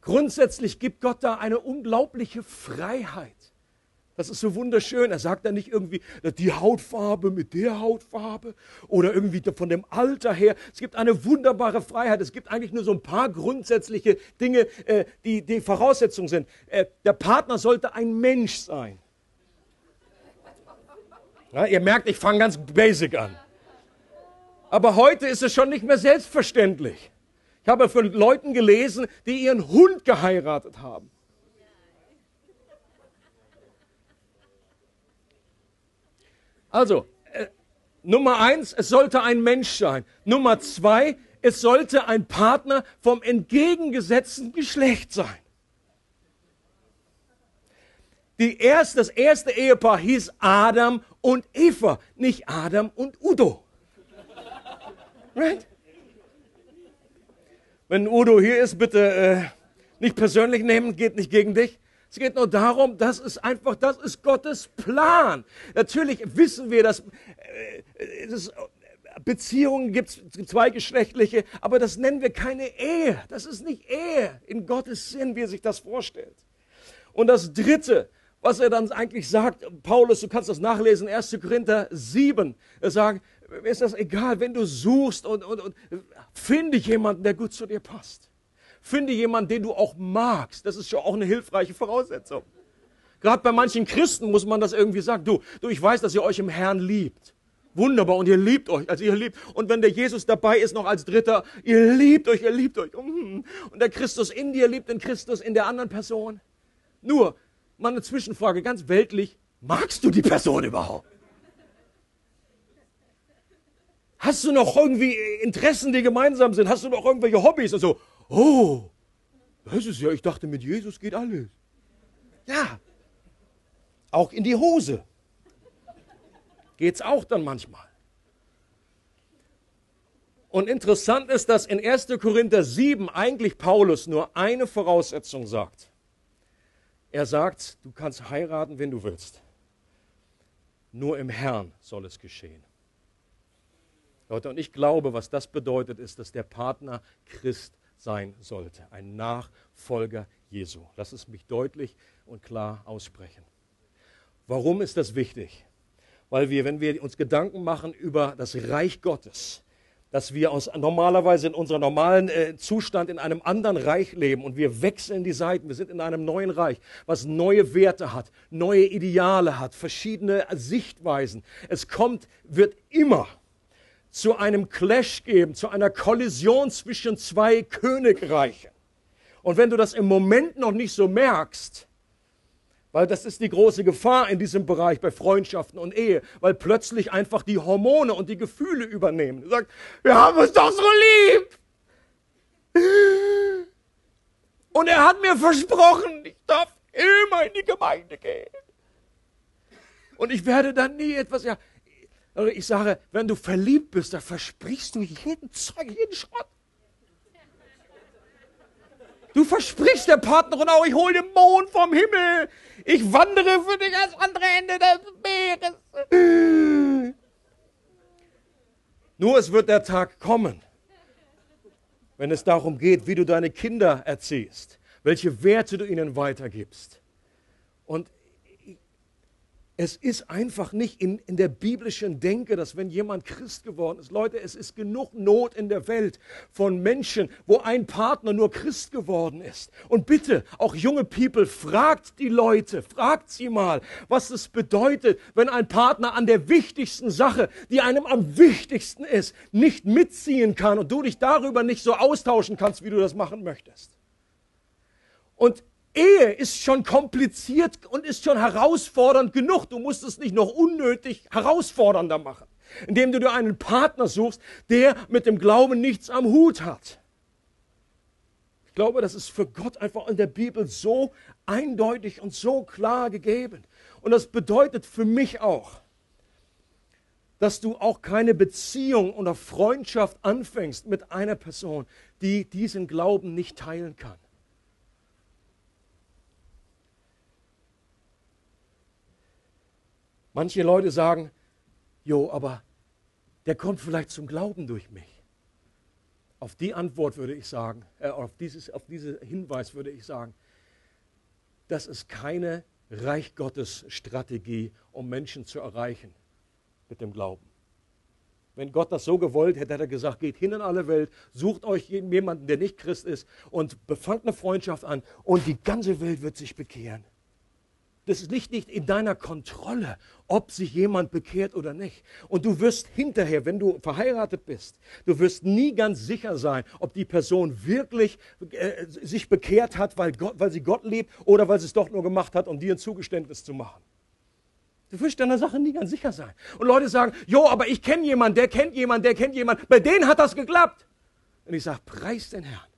Grundsätzlich gibt Gott da eine unglaubliche Freiheit. Das ist so wunderschön. Er sagt da nicht irgendwie die Hautfarbe mit der Hautfarbe oder irgendwie von dem Alter her. Es gibt eine wunderbare Freiheit. Es gibt eigentlich nur so ein paar grundsätzliche Dinge, äh, die die Voraussetzung sind. Äh, der Partner sollte ein Mensch sein. Ja, ihr merkt, ich fange ganz basic an. Aber heute ist es schon nicht mehr selbstverständlich. Ich habe von Leuten gelesen, die ihren Hund geheiratet haben. Also, äh, Nummer eins, es sollte ein Mensch sein. Nummer zwei, es sollte ein Partner vom entgegengesetzten Geschlecht sein. Die erst, das erste Ehepaar hieß Adam und Eva, nicht Adam und Udo. Right? Wenn Udo hier ist, bitte äh, nicht persönlich nehmen, geht nicht gegen dich. Es geht nur darum, das ist einfach, das ist Gottes Plan. Natürlich wissen wir, dass äh, es Beziehungen gibt, zweigeschlechtliche, aber das nennen wir keine Ehe. Das ist nicht Ehe in Gottes Sinn, wie er sich das vorstellt. Und das Dritte, was er dann eigentlich sagt, Paulus, du kannst das nachlesen, 1. Korinther 7, er sagt, ist das egal, wenn du suchst und, und, und finde jemanden, der gut zu dir passt. Finde jemanden, den du auch magst. Das ist schon auch eine hilfreiche Voraussetzung. Gerade bei manchen Christen muss man das irgendwie sagen. Du, du, ich weiß, dass ihr euch im Herrn liebt. Wunderbar. Und ihr liebt euch, also ihr liebt. Und wenn der Jesus dabei ist, noch als Dritter, ihr liebt euch, ihr liebt euch. Und der Christus in dir liebt den Christus in der anderen Person. Nur, mal eine Zwischenfrage, ganz weltlich. Magst du die Person überhaupt? Hast du noch irgendwie Interessen, die gemeinsam sind? Hast du noch irgendwelche Hobbys? Und so, oh, das ist ja, ich dachte, mit Jesus geht alles. Ja, auch in die Hose geht's auch dann manchmal. Und interessant ist, dass in 1. Korinther 7 eigentlich Paulus nur eine Voraussetzung sagt. Er sagt, du kannst heiraten, wenn du willst. Nur im Herrn soll es geschehen. Leute, und ich glaube, was das bedeutet, ist, dass der Partner Christ sein sollte, ein Nachfolger Jesu. Lass es mich deutlich und klar aussprechen. Warum ist das wichtig? Weil wir, wenn wir uns Gedanken machen über das Reich Gottes, dass wir aus, normalerweise in unserem normalen äh, Zustand in einem anderen Reich leben und wir wechseln die Seiten. Wir sind in einem neuen Reich, was neue Werte hat, neue Ideale hat, verschiedene Sichtweisen. Es kommt, wird immer zu einem Clash geben, zu einer Kollision zwischen zwei Königreichen. Und wenn du das im Moment noch nicht so merkst, weil das ist die große Gefahr in diesem Bereich bei Freundschaften und Ehe, weil plötzlich einfach die Hormone und die Gefühle übernehmen. Du sagst, wir haben uns doch so lieb. Und er hat mir versprochen, ich darf immer in die Gemeinde gehen. Und ich werde dann nie etwas, ja, ich sage, wenn du verliebt bist, da versprichst du jeden Zeug, jeden Schrott. Du versprichst der Partnerin auch, ich hole den Mond vom Himmel. Ich wandere für dich ans andere Ende des Meeres. Nur es wird der Tag kommen, wenn es darum geht, wie du deine Kinder erziehst, welche Werte du ihnen weitergibst. Und es ist einfach nicht in, in der biblischen Denke, dass wenn jemand Christ geworden ist, Leute, es ist genug Not in der Welt von Menschen, wo ein Partner nur Christ geworden ist. Und bitte, auch junge People, fragt die Leute, fragt sie mal, was es bedeutet, wenn ein Partner an der wichtigsten Sache, die einem am wichtigsten ist, nicht mitziehen kann und du dich darüber nicht so austauschen kannst, wie du das machen möchtest. Und Ehe ist schon kompliziert und ist schon herausfordernd genug. Du musst es nicht noch unnötig herausfordernder machen, indem du dir einen Partner suchst, der mit dem Glauben nichts am Hut hat. Ich glaube, das ist für Gott einfach in der Bibel so eindeutig und so klar gegeben. Und das bedeutet für mich auch, dass du auch keine Beziehung oder Freundschaft anfängst mit einer Person, die diesen Glauben nicht teilen kann. Manche Leute sagen, jo, aber der kommt vielleicht zum Glauben durch mich. Auf die Antwort würde ich sagen, äh, auf, dieses, auf diesen Hinweis würde ich sagen, das ist keine Reich Gottes Strategie, um Menschen zu erreichen mit dem Glauben. Wenn Gott das so gewollt hätte, hätte er gesagt, geht hin in alle Welt, sucht euch jemanden, der nicht Christ ist und befangt eine Freundschaft an und die ganze Welt wird sich bekehren. Das liegt nicht in deiner Kontrolle, ob sich jemand bekehrt oder nicht. Und du wirst hinterher, wenn du verheiratet bist, du wirst nie ganz sicher sein, ob die Person wirklich äh, sich bekehrt hat, weil, Gott, weil sie Gott liebt oder weil sie es doch nur gemacht hat, um dir ein Zugeständnis zu machen. Du wirst deiner Sache nie ganz sicher sein. Und Leute sagen, jo, aber ich kenne jemanden, der kennt jemanden, der kennt jemanden, bei denen hat das geklappt. Und ich sage, preis den Herrn.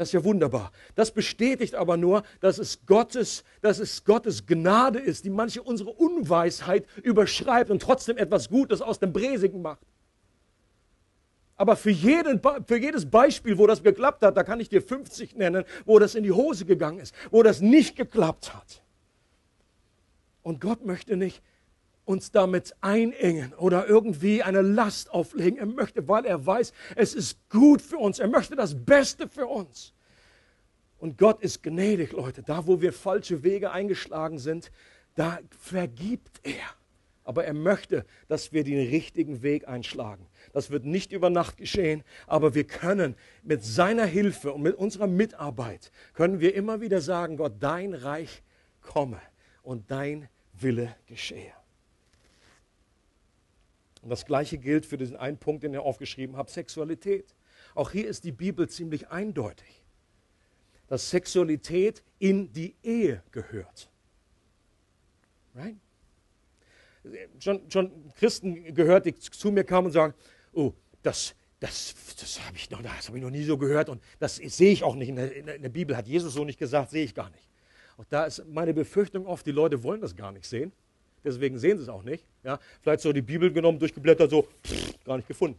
Das ist ja wunderbar. Das bestätigt aber nur, dass es Gottes, dass es Gottes Gnade ist, die manche unsere Unweisheit überschreibt und trotzdem etwas Gutes aus dem Bräsigen macht. Aber für, jeden, für jedes Beispiel, wo das geklappt hat, da kann ich dir 50 nennen, wo das in die Hose gegangen ist, wo das nicht geklappt hat. Und Gott möchte nicht uns damit einengen oder irgendwie eine Last auflegen. Er möchte, weil er weiß, es ist gut für uns. Er möchte das Beste für uns. Und Gott ist gnädig, Leute. Da, wo wir falsche Wege eingeschlagen sind, da vergibt er. Aber er möchte, dass wir den richtigen Weg einschlagen. Das wird nicht über Nacht geschehen, aber wir können mit seiner Hilfe und mit unserer Mitarbeit, können wir immer wieder sagen, Gott, dein Reich komme und dein Wille geschehe. Und das Gleiche gilt für diesen einen Punkt, den ihr aufgeschrieben habt, Sexualität. Auch hier ist die Bibel ziemlich eindeutig, dass Sexualität in die Ehe gehört. Right? Schon, schon Christen gehört, die zu mir kamen und sagen, oh, das, das, das habe ich, noch, hab ich noch nie so gehört und das sehe ich auch nicht. In der, in der Bibel hat Jesus so nicht gesagt, sehe ich gar nicht. Auch da ist meine Befürchtung oft, die Leute wollen das gar nicht sehen deswegen sehen sie es auch nicht. Ja, vielleicht so die Bibel genommen, durchgeblättert, so, pff, gar nicht gefunden.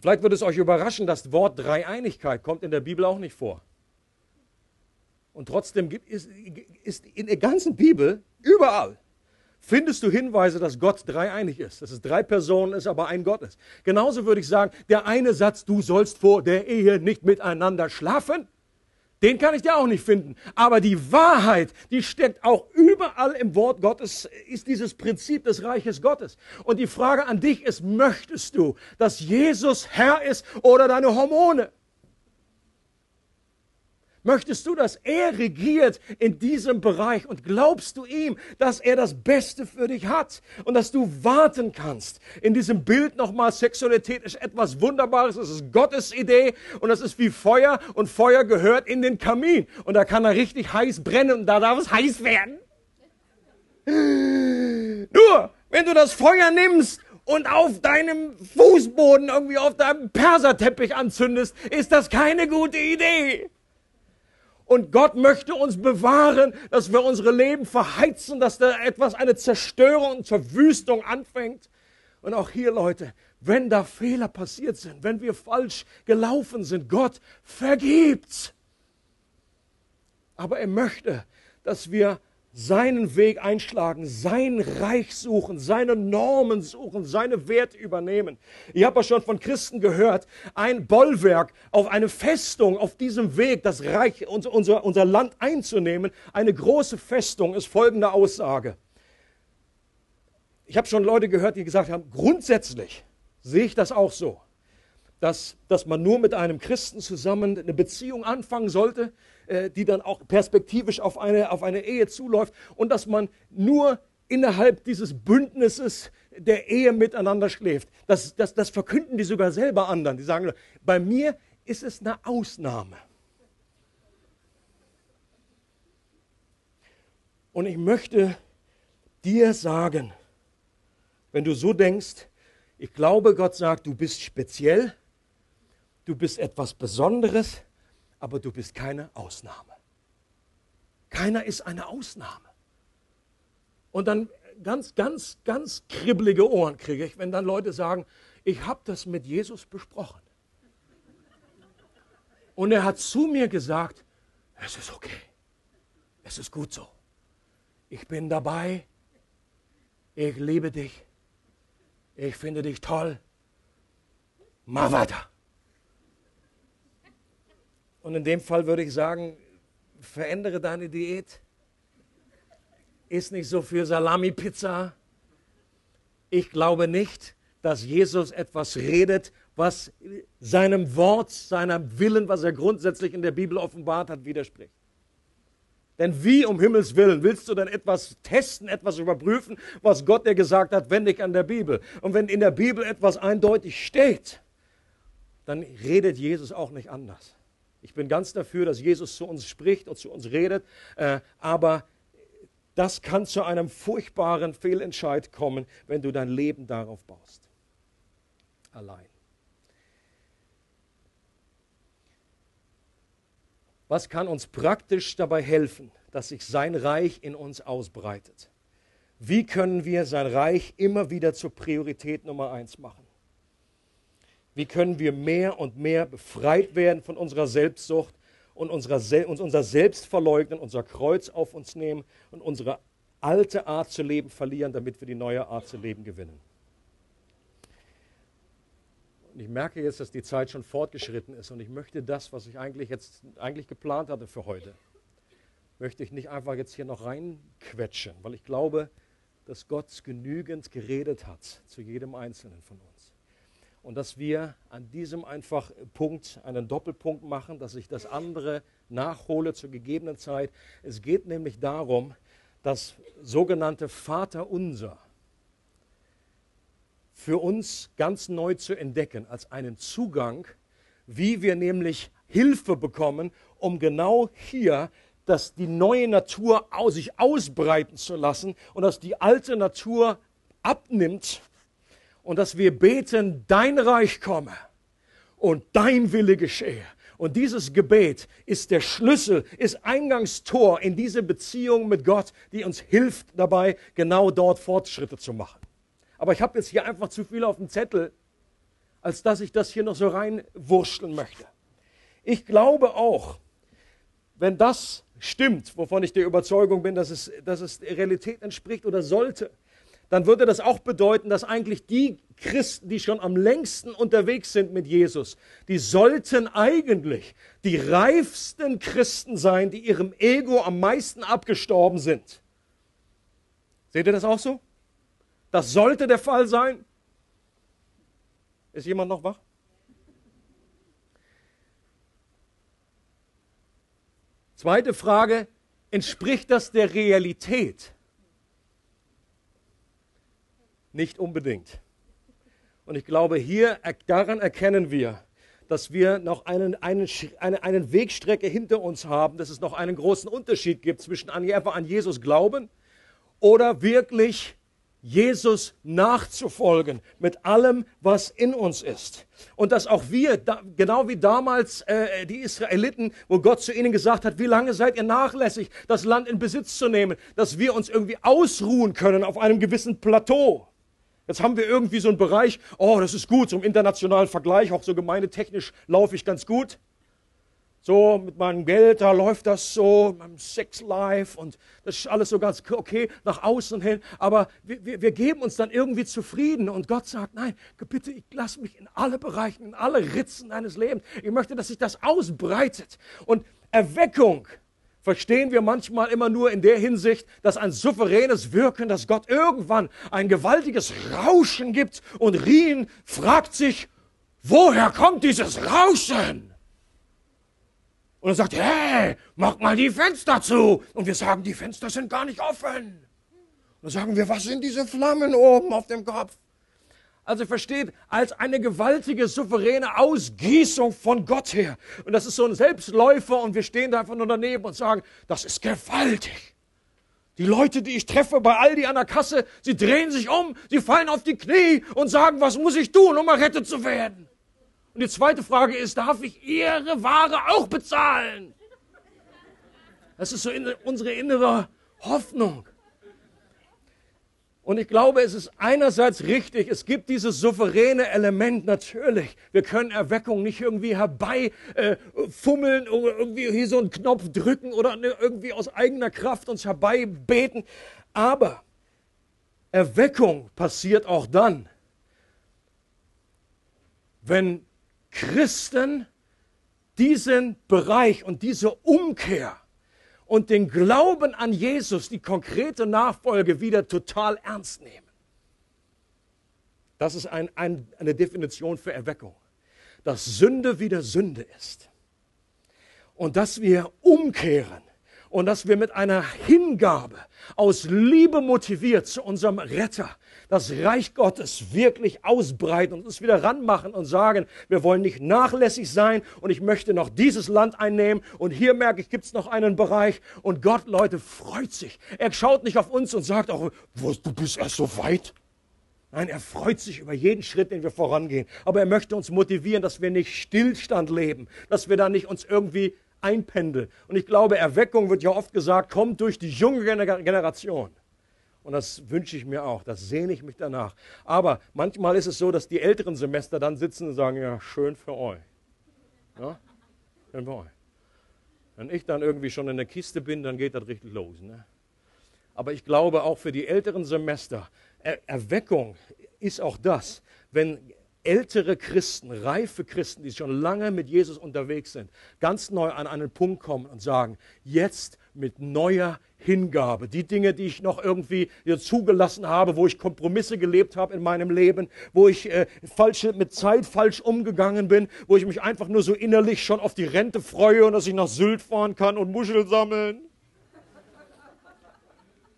Vielleicht wird es euch überraschen, das Wort Dreieinigkeit kommt in der Bibel auch nicht vor. Und trotzdem ist, ist in der ganzen Bibel überall findest du Hinweise, dass Gott dreieinig ist, dass es drei Personen ist, aber ein Gott ist. Genauso würde ich sagen, der eine Satz, du sollst vor der Ehe nicht miteinander schlafen, den kann ich dir auch nicht finden. Aber die Wahrheit, die steckt auch überall im Wort Gottes, ist dieses Prinzip des Reiches Gottes. Und die Frage an dich ist, möchtest du, dass Jesus Herr ist oder deine Hormone? Möchtest du, dass er regiert in diesem Bereich und glaubst du ihm, dass er das Beste für dich hat und dass du warten kannst? In diesem Bild nochmal, Sexualität ist etwas Wunderbares, es ist Gottes Idee und es ist wie Feuer und Feuer gehört in den Kamin und da kann er richtig heiß brennen und da darf es heiß werden. Nur, wenn du das Feuer nimmst und auf deinem Fußboden irgendwie auf deinem Perserteppich anzündest, ist das keine gute Idee. Und Gott möchte uns bewahren, dass wir unsere Leben verheizen, dass da etwas, eine Zerstörung und Verwüstung anfängt. Und auch hier, Leute, wenn da Fehler passiert sind, wenn wir falsch gelaufen sind, Gott vergibt. Aber er möchte, dass wir seinen Weg einschlagen, sein Reich suchen, seine Normen suchen, seine Werte übernehmen. Ich habe ja schon von Christen gehört, ein Bollwerk auf eine Festung auf diesem Weg, das Reich, unser, unser Land einzunehmen, eine große Festung ist folgende Aussage. Ich habe schon Leute gehört, die gesagt haben, grundsätzlich sehe ich das auch so, dass, dass man nur mit einem Christen zusammen eine Beziehung anfangen sollte, äh, die dann auch perspektivisch auf eine, auf eine Ehe zuläuft und dass man nur innerhalb dieses Bündnisses der Ehe miteinander schläft. Das, das, das verkünden die sogar selber anderen. Die sagen, bei mir ist es eine Ausnahme. Und ich möchte dir sagen, wenn du so denkst, ich glaube, Gott sagt, du bist speziell, du bist etwas Besonderes, aber du bist keine Ausnahme. Keiner ist eine Ausnahme. Und dann ganz, ganz, ganz kribbelige Ohren kriege ich, wenn dann Leute sagen, ich habe das mit Jesus besprochen. Und er hat zu mir gesagt, es ist okay, es ist gut so. Ich bin dabei, ich liebe dich, ich finde dich toll, mach weiter. Und in dem Fall würde ich sagen, verändere deine Diät. Iss nicht so viel Salami-Pizza. Ich glaube nicht, dass Jesus etwas redet, was seinem Wort, seinem Willen, was er grundsätzlich in der Bibel offenbart hat, widerspricht. Denn wie um Himmels Willen willst du denn etwas testen, etwas überprüfen, was Gott dir gesagt hat, wenn nicht an der Bibel? Und wenn in der Bibel etwas eindeutig steht, dann redet Jesus auch nicht anders. Ich bin ganz dafür, dass Jesus zu uns spricht und zu uns redet, äh, aber das kann zu einem furchtbaren Fehlentscheid kommen, wenn du dein Leben darauf baust. Allein. Was kann uns praktisch dabei helfen, dass sich sein Reich in uns ausbreitet? Wie können wir sein Reich immer wieder zur Priorität Nummer eins machen? Wie können wir mehr und mehr befreit werden von unserer Selbstsucht und unserer Se uns unser Selbst verleugnen, unser Kreuz auf uns nehmen und unsere alte Art zu leben verlieren, damit wir die neue Art zu leben gewinnen? Und ich merke jetzt, dass die Zeit schon fortgeschritten ist und ich möchte das, was ich eigentlich jetzt eigentlich geplant hatte für heute, möchte ich nicht einfach jetzt hier noch reinquetschen, weil ich glaube, dass Gott genügend geredet hat zu jedem Einzelnen von uns und dass wir an diesem einfach Punkt einen Doppelpunkt machen, dass ich das andere nachhole zur gegebenen Zeit. Es geht nämlich darum, das sogenannte Vaterunser für uns ganz neu zu entdecken als einen Zugang, wie wir nämlich Hilfe bekommen, um genau hier dass die neue Natur sich ausbreiten zu lassen und dass die alte Natur abnimmt und dass wir beten, dein Reich komme und dein Wille geschehe. Und dieses Gebet ist der Schlüssel, ist Eingangstor in diese Beziehung mit Gott, die uns hilft dabei, genau dort Fortschritte zu machen. Aber ich habe jetzt hier einfach zu viel auf dem Zettel, als dass ich das hier noch so reinwurschteln möchte. Ich glaube auch, wenn das stimmt, wovon ich der Überzeugung bin, dass es, dass es der Realität entspricht oder sollte, dann würde das auch bedeuten, dass eigentlich die Christen, die schon am längsten unterwegs sind mit Jesus, die sollten eigentlich die reifsten Christen sein, die ihrem Ego am meisten abgestorben sind. Seht ihr das auch so? Das sollte der Fall sein. Ist jemand noch wach? Zweite Frage, entspricht das der Realität? Nicht unbedingt. Und ich glaube, hier daran erkennen wir, dass wir noch einen, einen, eine, einen Wegstrecke hinter uns haben, dass es noch einen großen Unterschied gibt zwischen einfach an Jesus glauben oder wirklich Jesus nachzufolgen mit allem, was in uns ist. Und dass auch wir, da, genau wie damals äh, die Israeliten, wo Gott zu ihnen gesagt hat, wie lange seid ihr nachlässig, das Land in Besitz zu nehmen, dass wir uns irgendwie ausruhen können auf einem gewissen Plateau. Jetzt haben wir irgendwie so einen Bereich, oh, das ist gut, zum internationalen Vergleich, auch so gemeindetechnisch laufe ich ganz gut. So mit meinem Geld, da läuft das so, meinem Sex-Life und das ist alles so ganz okay nach außen hin. Aber wir, wir, wir geben uns dann irgendwie zufrieden und Gott sagt, nein, bitte, ich lasse mich in alle Bereiche, in alle Ritzen deines Lebens. Ich möchte, dass sich das ausbreitet. Und Erweckung verstehen wir manchmal immer nur in der Hinsicht, dass ein souveränes Wirken, dass Gott irgendwann ein gewaltiges Rauschen gibt und Rien fragt sich, woher kommt dieses Rauschen? Und er sagt, hey, mach mal die Fenster zu. Und wir sagen, die Fenster sind gar nicht offen. Und dann sagen wir, was sind diese Flammen oben auf dem Kopf? Also versteht, als eine gewaltige, souveräne Ausgießung von Gott her. Und das ist so ein Selbstläufer und wir stehen da einfach nur daneben und sagen, das ist gewaltig. Die Leute, die ich treffe bei Aldi an der Kasse, sie drehen sich um, sie fallen auf die Knie und sagen, was muss ich tun, um errettet zu werden? Und die zweite Frage ist, darf ich Ihre Ware auch bezahlen? Das ist so in unsere innere Hoffnung. Und ich glaube, es ist einerseits richtig, es gibt dieses souveräne Element natürlich. Wir können Erweckung nicht irgendwie herbeifummeln äh, oder irgendwie hier so einen Knopf drücken oder ne, irgendwie aus eigener Kraft uns herbeibeten. Aber Erweckung passiert auch dann, wenn Christen diesen Bereich und diese Umkehr und den Glauben an Jesus, die konkrete Nachfolge wieder total ernst nehmen. Das ist ein, ein, eine Definition für Erweckung. Dass Sünde wieder Sünde ist. Und dass wir umkehren und dass wir mit einer Hingabe aus Liebe motiviert zu unserem Retter das Reich Gottes wirklich ausbreiten und uns wieder ranmachen und sagen, wir wollen nicht nachlässig sein und ich möchte noch dieses Land einnehmen und hier merke ich, gibt es noch einen Bereich und Gott, Leute, freut sich. Er schaut nicht auf uns und sagt auch, du bist erst so weit. Nein, er freut sich über jeden Schritt, den wir vorangehen. Aber er möchte uns motivieren, dass wir nicht Stillstand leben, dass wir da nicht uns irgendwie einpendeln. Und ich glaube, Erweckung wird ja oft gesagt, kommt durch die junge Generation. Und das wünsche ich mir auch, das sehne ich mich danach. Aber manchmal ist es so, dass die älteren Semester dann sitzen und sagen, ja, schön für euch. Ja? Schön für euch. Wenn ich dann irgendwie schon in der Kiste bin, dann geht das richtig los. Ne? Aber ich glaube auch für die älteren Semester, er Erweckung ist auch das, wenn ältere Christen, reife Christen, die schon lange mit Jesus unterwegs sind, ganz neu an einen Punkt kommen und sagen, jetzt mit neuer Hingabe. Die Dinge, die ich noch irgendwie zugelassen habe, wo ich Kompromisse gelebt habe in meinem Leben, wo ich äh, falsche, mit Zeit falsch umgegangen bin, wo ich mich einfach nur so innerlich schon auf die Rente freue und dass ich nach Sylt fahren kann und Muschel sammeln.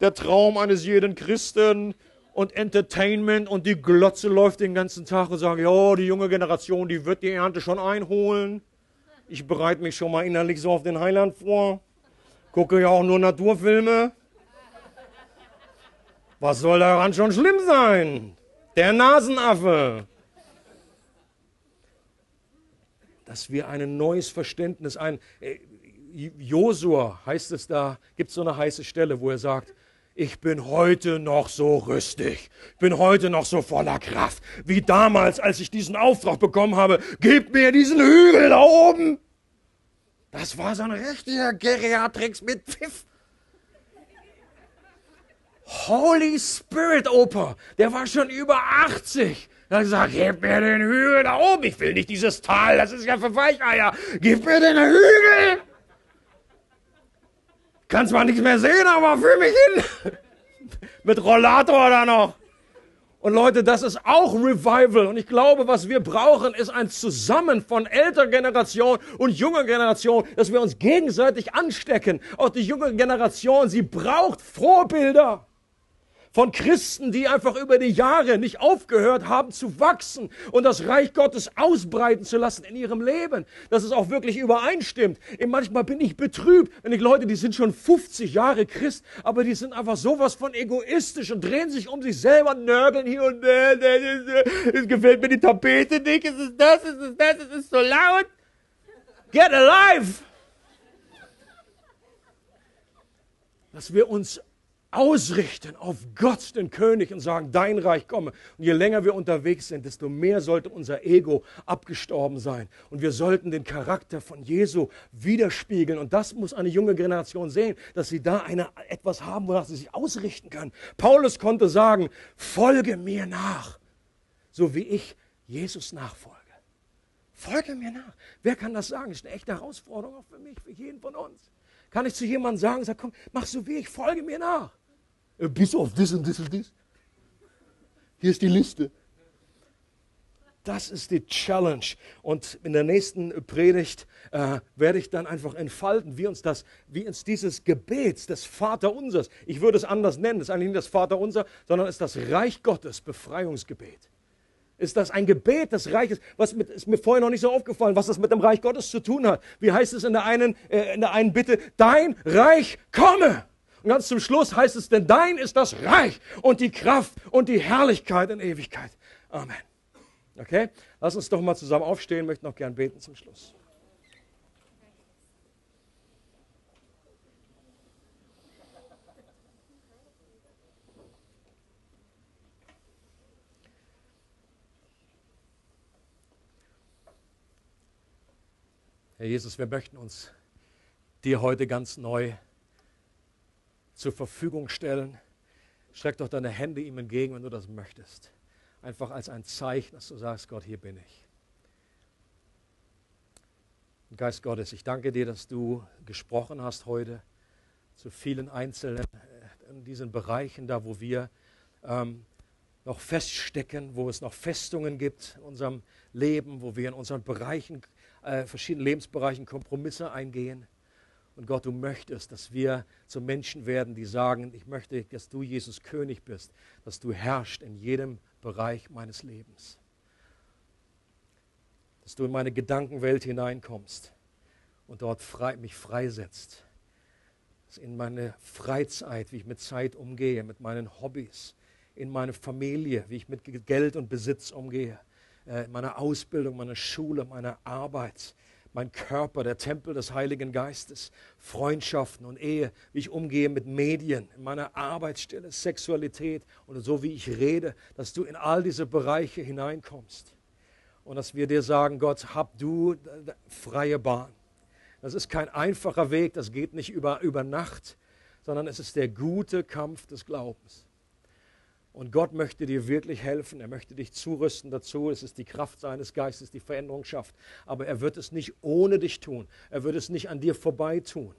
Der Traum eines jeden Christen, und Entertainment und die Glotze läuft den ganzen Tag und sagt, ja, die junge Generation, die wird die Ernte schon einholen. Ich bereite mich schon mal innerlich so auf den Heiland vor. Gucke ja auch nur Naturfilme. Was soll daran schon schlimm sein? Der Nasenaffe. Dass wir ein neues Verständnis, ein äh, Josua heißt es da, gibt es so eine heiße Stelle, wo er sagt, ich bin heute noch so rüstig, bin heute noch so voller Kraft, wie damals, als ich diesen Auftrag bekommen habe, gib mir diesen Hügel da oben. Das war so ein richtiger Geriatrix mit Pfiff. Holy Spirit Opa, der war schon über 80. Er hat gesagt, gib mir den Hügel da oben. Ich will nicht dieses Tal, das ist ja für Weicheier. Gib mir den Hügel. Kann zwar nichts mehr sehen, aber fühl mich hin. Mit Rollator da noch. Und Leute, das ist auch Revival. Und ich glaube, was wir brauchen, ist ein Zusammen von älterer Generation und junger Generation, dass wir uns gegenseitig anstecken. Auch die junge Generation, sie braucht Vorbilder von Christen, die einfach über die Jahre nicht aufgehört haben zu wachsen und das Reich Gottes ausbreiten zu lassen in ihrem Leben, dass es auch wirklich übereinstimmt. Und manchmal bin ich betrübt, wenn ich Leute, die sind schon 50 Jahre Christ, aber die sind einfach sowas von egoistisch und drehen sich um sich selber, nörgeln hier und da, es gefällt mir die Tapete nicht, es ist das, es ist das, es ist so laut. Get alive! Dass wir uns ausrichten auf Gott, den König, und sagen, dein Reich komme. Und je länger wir unterwegs sind, desto mehr sollte unser Ego abgestorben sein. Und wir sollten den Charakter von Jesu widerspiegeln. Und das muss eine junge Generation sehen, dass sie da eine, etwas haben, wonach sie sich ausrichten können. Paulus konnte sagen, folge mir nach, so wie ich Jesus nachfolge. Folge mir nach. Wer kann das sagen? Das ist eine echte Herausforderung auch für mich, für jeden von uns. Kann ich zu jemandem sagen, sag, komm, mach so wie ich, folge mir nach. Äh, bis auf das und das und das. Hier ist die Liste. Das ist die Challenge. Und in der nächsten Predigt äh, werde ich dann einfach entfalten, wie uns das, wie uns dieses Gebet des Vaterunsers, ich würde es anders nennen, das ist eigentlich nicht das Vaterunser, sondern es ist das Reich Gottes Befreiungsgebet. Ist das ein Gebet des Reiches? Was mit, ist mir vorher noch nicht so aufgefallen, was das mit dem Reich Gottes zu tun hat. Wie heißt es in der einen, äh, in der einen Bitte? Dein Reich komme. Und ganz zum Schluss heißt es, denn dein ist das Reich und die Kraft und die Herrlichkeit in Ewigkeit. Amen. Okay? Lass uns doch mal zusammen aufstehen, möchte noch gern beten zum Schluss. Herr Jesus, wir möchten uns dir heute ganz neu zur Verfügung stellen. Streck doch deine Hände ihm entgegen, wenn du das möchtest. Einfach als ein Zeichen, dass du sagst, Gott, hier bin ich. Geist Gottes, ich danke dir, dass du gesprochen hast heute zu vielen Einzelnen äh, in diesen Bereichen, da wo wir ähm, noch feststecken, wo es noch Festungen gibt in unserem Leben, wo wir in unseren Bereichen, äh, verschiedenen Lebensbereichen Kompromisse eingehen. Und Gott, du möchtest, dass wir zu Menschen werden, die sagen, ich möchte, dass du Jesus König bist, dass du herrschst in jedem Bereich meines Lebens. Dass du in meine Gedankenwelt hineinkommst und dort frei, mich freisetzt. Dass in meine Freizeit, wie ich mit Zeit umgehe, mit meinen Hobbys, in meine Familie, wie ich mit Geld und Besitz umgehe, äh, in meiner Ausbildung, meiner Schule, meiner Arbeit, mein Körper, der Tempel des Heiligen Geistes, Freundschaften und Ehe, wie ich umgehe mit Medien, in meiner Arbeitsstelle, Sexualität und so wie ich rede, dass du in all diese Bereiche hineinkommst. Und dass wir dir sagen, Gott, hab du freie Bahn. Das ist kein einfacher Weg, das geht nicht über, über Nacht, sondern es ist der gute Kampf des Glaubens. Und Gott möchte dir wirklich helfen. Er möchte dich zurüsten dazu. Es ist die Kraft seines Geistes, die Veränderung schafft. Aber er wird es nicht ohne dich tun. Er wird es nicht an dir vorbei tun,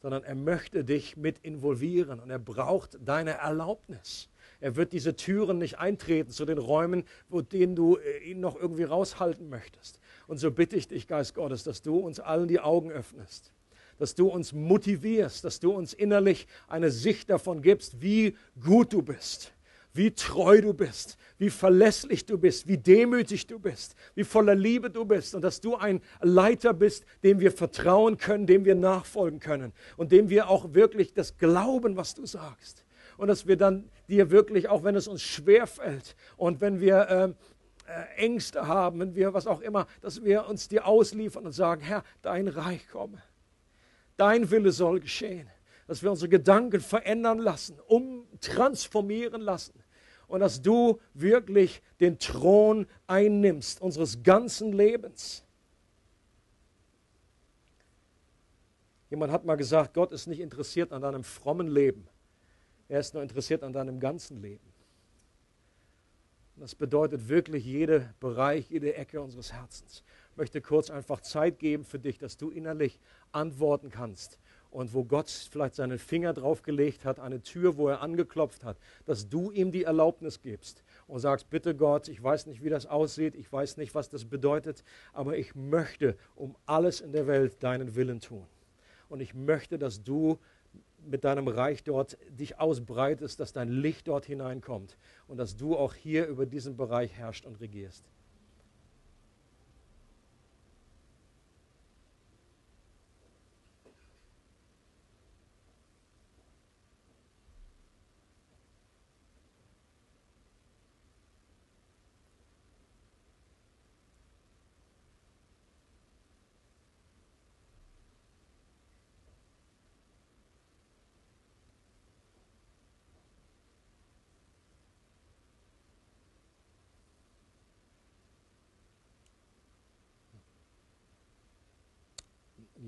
sondern er möchte dich mit involvieren und er braucht deine Erlaubnis. Er wird diese Türen nicht eintreten zu den Räumen, wo denen du äh, ihn noch irgendwie raushalten möchtest. Und so bitte ich dich, Geist Gottes, dass du uns allen die Augen öffnest dass du uns motivierst, dass du uns innerlich eine Sicht davon gibst, wie gut du bist, wie treu du bist, wie verlässlich du bist, wie demütig du bist, wie voller Liebe du bist und dass du ein Leiter bist, dem wir vertrauen können, dem wir nachfolgen können und dem wir auch wirklich das glauben, was du sagst. Und dass wir dann dir wirklich, auch wenn es uns schwer fällt und wenn wir äh, äh, Ängste haben, wenn wir was auch immer, dass wir uns dir ausliefern und sagen, Herr, dein Reich komme, dein Wille soll geschehen. Dass wir unsere Gedanken verändern lassen, umtransformieren lassen und dass du wirklich den Thron einnimmst unseres ganzen Lebens. Jemand hat mal gesagt, Gott ist nicht interessiert an deinem frommen Leben. Er ist nur interessiert an deinem ganzen Leben. Das bedeutet wirklich jeder Bereich, jede Ecke unseres Herzens. Ich möchte kurz einfach Zeit geben für dich, dass du innerlich antworten kannst. Und wo Gott vielleicht seinen Finger draufgelegt hat, eine Tür, wo er angeklopft hat, dass du ihm die Erlaubnis gibst und sagst, bitte Gott, ich weiß nicht, wie das aussieht, ich weiß nicht, was das bedeutet, aber ich möchte um alles in der Welt deinen Willen tun und ich möchte, dass du mit deinem Reich dort dich ausbreitest, dass dein Licht dort hineinkommt und dass du auch hier über diesen Bereich herrschst und regierst.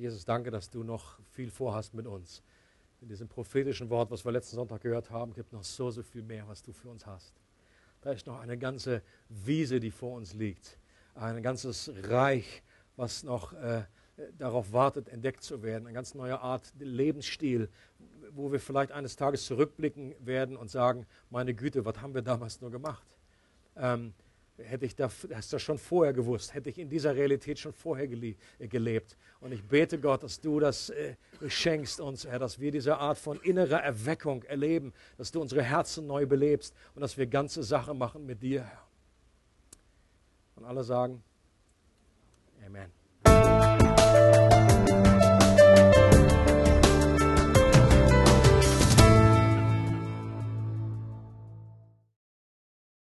Jesus, danke, dass du noch viel vorhast mit uns. In diesem prophetischen Wort, was wir letzten Sonntag gehört haben, gibt noch so, so viel mehr, was du für uns hast. Da ist noch eine ganze Wiese, die vor uns liegt. Ein ganzes Reich, was noch äh, darauf wartet, entdeckt zu werden. Eine ganz neue Art Lebensstil, wo wir vielleicht eines Tages zurückblicken werden und sagen, meine Güte, was haben wir damals nur gemacht? Ähm, hätte ich das, das schon vorher gewusst, hätte ich in dieser Realität schon vorher äh, gelebt. Und ich bete Gott, dass du das äh, schenkst uns, Herr, dass wir diese Art von innerer Erweckung erleben, dass du unsere Herzen neu belebst und dass wir ganze Sachen machen mit dir, Herr. Und alle sagen, Amen.